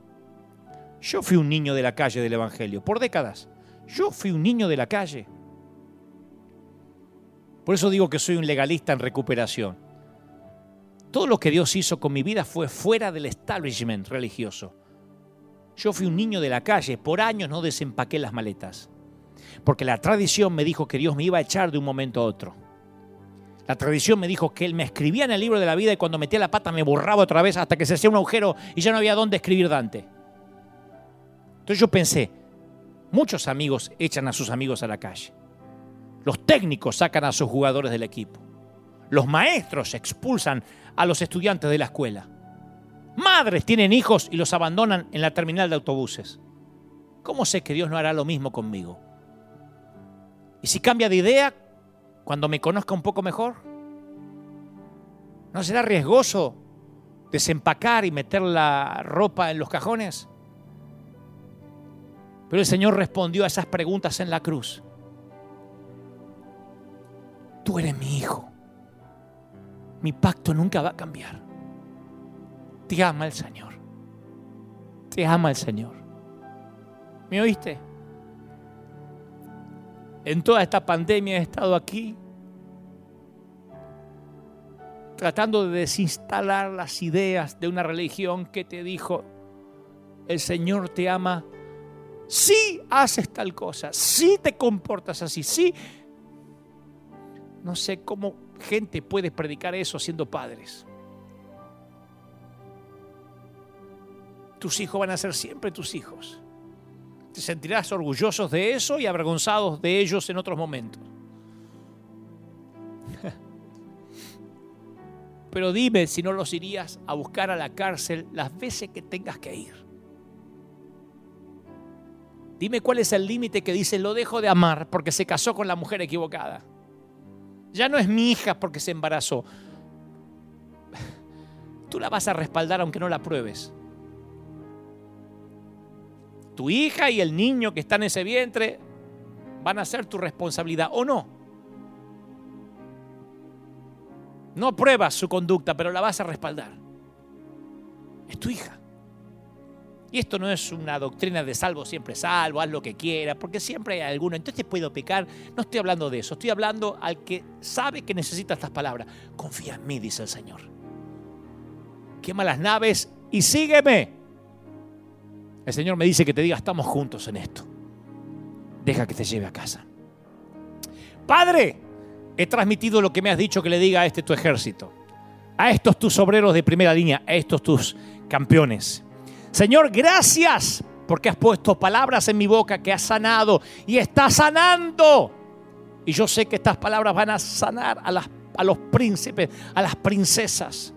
Yo fui un niño de la calle del Evangelio, por décadas. Yo fui un niño de la calle. Por eso digo que soy un legalista en recuperación. Todo lo que Dios hizo con mi vida fue fuera del establishment religioso. Yo fui un niño de la calle, por años no desempaqué las maletas, porque la tradición me dijo que Dios me iba a echar de un momento a otro. La tradición me dijo que Él me escribía en el libro de la vida y cuando metía la pata me borraba otra vez hasta que se hacía un agujero y ya no había dónde escribir Dante. Entonces yo pensé, muchos amigos echan a sus amigos a la calle. Los técnicos sacan a sus jugadores del equipo. Los maestros expulsan a los estudiantes de la escuela. Madres tienen hijos y los abandonan en la terminal de autobuses. ¿Cómo sé que Dios no hará lo mismo conmigo? Y si cambia de idea cuando me conozca un poco mejor, ¿no será riesgoso desempacar y meter la ropa en los cajones? Pero el Señor respondió a esas preguntas en la cruz. Tú eres mi hijo. Mi pacto nunca va a cambiar. Te ama el Señor. Te ama el Señor. ¿Me oíste? En toda esta pandemia he estado aquí tratando de desinstalar las ideas de una religión que te dijo, el Señor te ama si haces tal cosa, si te comportas así, si... No sé cómo gente puede predicar eso siendo padres. Tus hijos van a ser siempre tus hijos. Te sentirás orgullosos de eso y avergonzados de ellos en otros momentos. Pero dime si no los irías a buscar a la cárcel las veces que tengas que ir. Dime cuál es el límite que dice lo dejo de amar porque se casó con la mujer equivocada. Ya no es mi hija porque se embarazó. Tú la vas a respaldar aunque no la pruebes. Tu hija y el niño que está en ese vientre van a ser tu responsabilidad o no. No pruebas su conducta, pero la vas a respaldar. Es tu hija. Y esto no es una doctrina de salvo, siempre salvo, haz lo que quieras, porque siempre hay alguno. Entonces puedo pecar. No estoy hablando de eso, estoy hablando al que sabe que necesita estas palabras. Confía en mí, dice el Señor. Quema las naves y sígueme. El Señor me dice que te diga, estamos juntos en esto. Deja que te lleve a casa. Padre, he transmitido lo que me has dicho que le diga a este tu ejército, a estos tus obreros de primera línea, a estos tus campeones. Señor, gracias porque has puesto palabras en mi boca que has sanado y está sanando. Y yo sé que estas palabras van a sanar a, a los príncipes, a las princesas.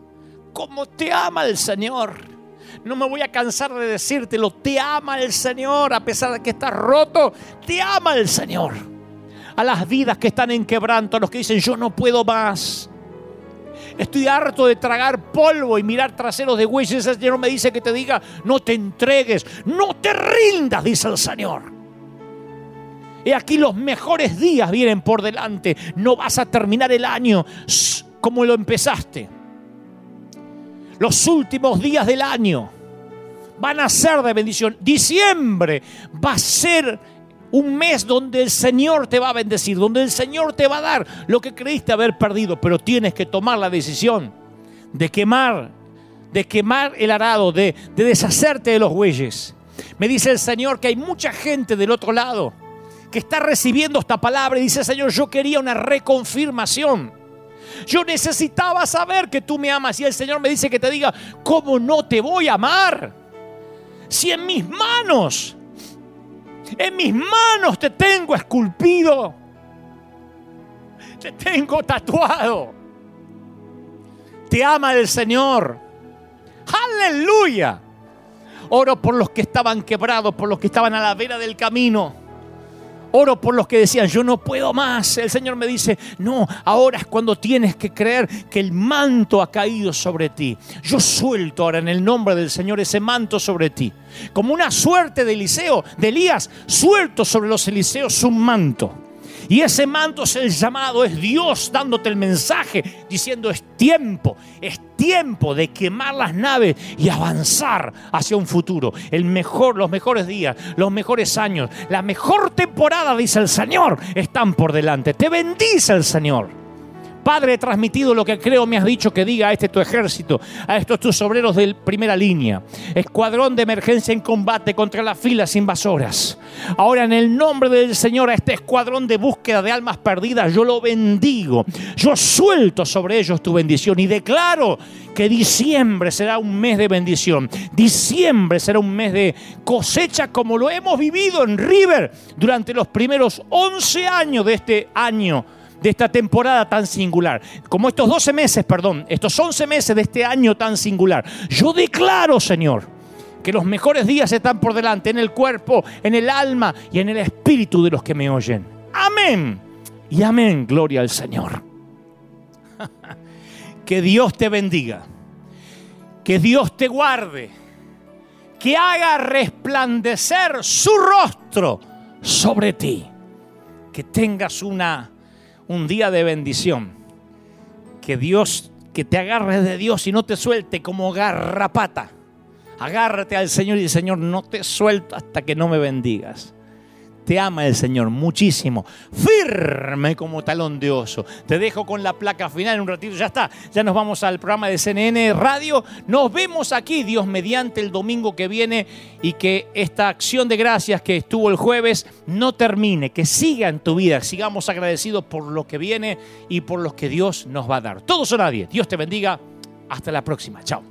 Como te ama el Señor. No me voy a cansar de decírtelo. Te ama el Señor. A pesar de que estás roto, te ama el Señor. A las vidas que están en quebranto, a los que dicen yo no puedo más. Estoy harto de tragar polvo y mirar traseros de bueyes. El Señor me dice que te diga, no te entregues, no te rindas, dice el Señor. Y aquí los mejores días vienen por delante. No vas a terminar el año como lo empezaste. Los últimos días del año van a ser de bendición. Diciembre va a ser un mes donde el Señor te va a bendecir, donde el Señor te va a dar lo que creíste haber perdido, pero tienes que tomar la decisión de quemar, de quemar el arado, de, de deshacerte de los bueyes. Me dice el Señor que hay mucha gente del otro lado que está recibiendo esta palabra y dice, Señor, yo quería una reconfirmación. Yo necesitaba saber que tú me amas y el Señor me dice que te diga, ¿cómo no te voy a amar? Si en mis manos en mis manos te tengo esculpido. Te tengo tatuado. Te ama el Señor. Aleluya. Oro por los que estaban quebrados, por los que estaban a la vera del camino. Oro por los que decían, yo no puedo más. El Señor me dice, no, ahora es cuando tienes que creer que el manto ha caído sobre ti. Yo suelto ahora en el nombre del Señor ese manto sobre ti. Como una suerte de Eliseo, de Elías, suelto sobre los Eliseos un manto. Y ese manto es el llamado, es Dios dándote el mensaje, diciendo es tiempo, es tiempo de quemar las naves y avanzar hacia un futuro. El mejor, los mejores días, los mejores años, la mejor temporada, dice el Señor, están por delante. Te bendice el Señor. Padre, he transmitido lo que creo me has dicho que diga a este tu ejército, a estos tus obreros de primera línea. Escuadrón de emergencia en combate contra las filas invasoras. Ahora en el nombre del Señor a este escuadrón de búsqueda de almas perdidas, yo lo bendigo. Yo suelto sobre ellos tu bendición y declaro que diciembre será un mes de bendición. Diciembre será un mes de cosecha como lo hemos vivido en River durante los primeros 11 años de este año de esta temporada tan singular, como estos 12 meses, perdón, estos 11 meses de este año tan singular. Yo declaro, Señor, que los mejores días están por delante en el cuerpo, en el alma y en el espíritu de los que me oyen. Amén. Y amén, gloria al Señor. que Dios te bendiga. Que Dios te guarde. Que haga resplandecer su rostro sobre ti. Que tengas una un día de bendición. Que Dios, que te agarres de Dios y no te suelte como garrapata. Agárrate al Señor y Señor, no te suelto hasta que no me bendigas. Te ama el Señor muchísimo. Firme como talón de oso. Te dejo con la placa final en un ratito. Ya está. Ya nos vamos al programa de CNN Radio. Nos vemos aquí, Dios mediante, el domingo que viene. Y que esta acción de gracias que estuvo el jueves no termine. Que siga en tu vida. Sigamos agradecidos por lo que viene y por lo que Dios nos va a dar. Todos o nadie. Dios te bendiga. Hasta la próxima. Chao.